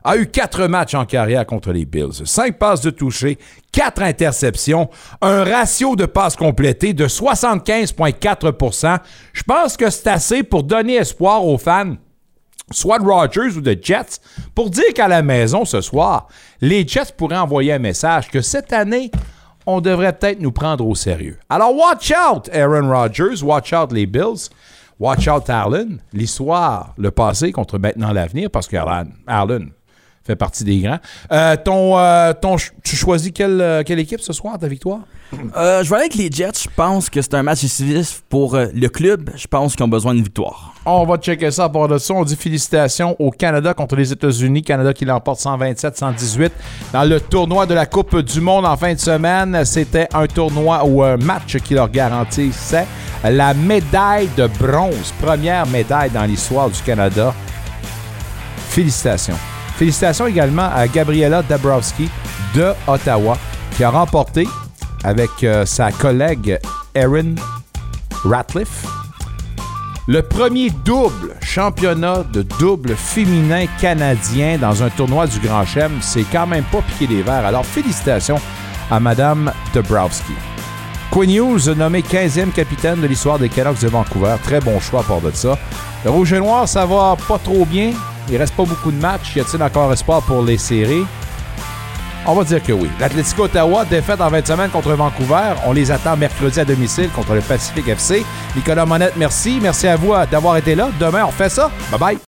a eu quatre matchs en carrière contre les Bills. Cinq passes de toucher, quatre interceptions, un ratio de passes complétées de 75,4% Je pense que c'est assez pour donner espoir aux fans soit de Rodgers ou de Jets, pour dire qu'à la maison ce soir, les Jets pourraient envoyer un message que cette année, on devrait peut-être nous prendre au sérieux. Alors, watch out, Aaron Rodgers, watch out les Bills, watch out Allen, l'histoire, le passé contre maintenant l'avenir, parce que fait partie des grands. Euh, ton, euh, ton, tu choisis quelle, euh, quelle équipe ce soir, ta victoire? Euh, je vais aller avec les Jets. Je pense que c'est un match décisif pour le club. Je pense qu'ils ont besoin d'une victoire. On va checker ça à part de ça. On dit félicitations au Canada contre les États-Unis. Canada qui l'emporte 127-118 dans le tournoi de la Coupe du Monde en fin de semaine. C'était un tournoi ou un match qui leur garantissait la médaille de bronze. Première médaille dans l'histoire du Canada. Félicitations. Félicitations également à Gabriela Dabrowski de Ottawa qui a remporté avec euh, sa collègue Erin Ratliff Le premier double championnat de double féminin canadien dans un tournoi du Grand Chelem, c'est quand même pas piqué des verres. Alors félicitations à Madame Dabrowski. Quinn Hughes, nommé 15e capitaine de l'histoire des Canucks de Vancouver. Très bon choix à part de ça. Le Rouge et Noir, ça va pas trop bien. Il reste pas beaucoup de matchs. Y a-t-il encore espoir pour les séries? On va dire que oui. L'Atlético Ottawa, défaite en 20 semaines contre Vancouver. On les attend mercredi à domicile contre le Pacific FC. Nicolas Monette, merci. Merci à vous d'avoir été là. Demain, on fait ça. Bye bye.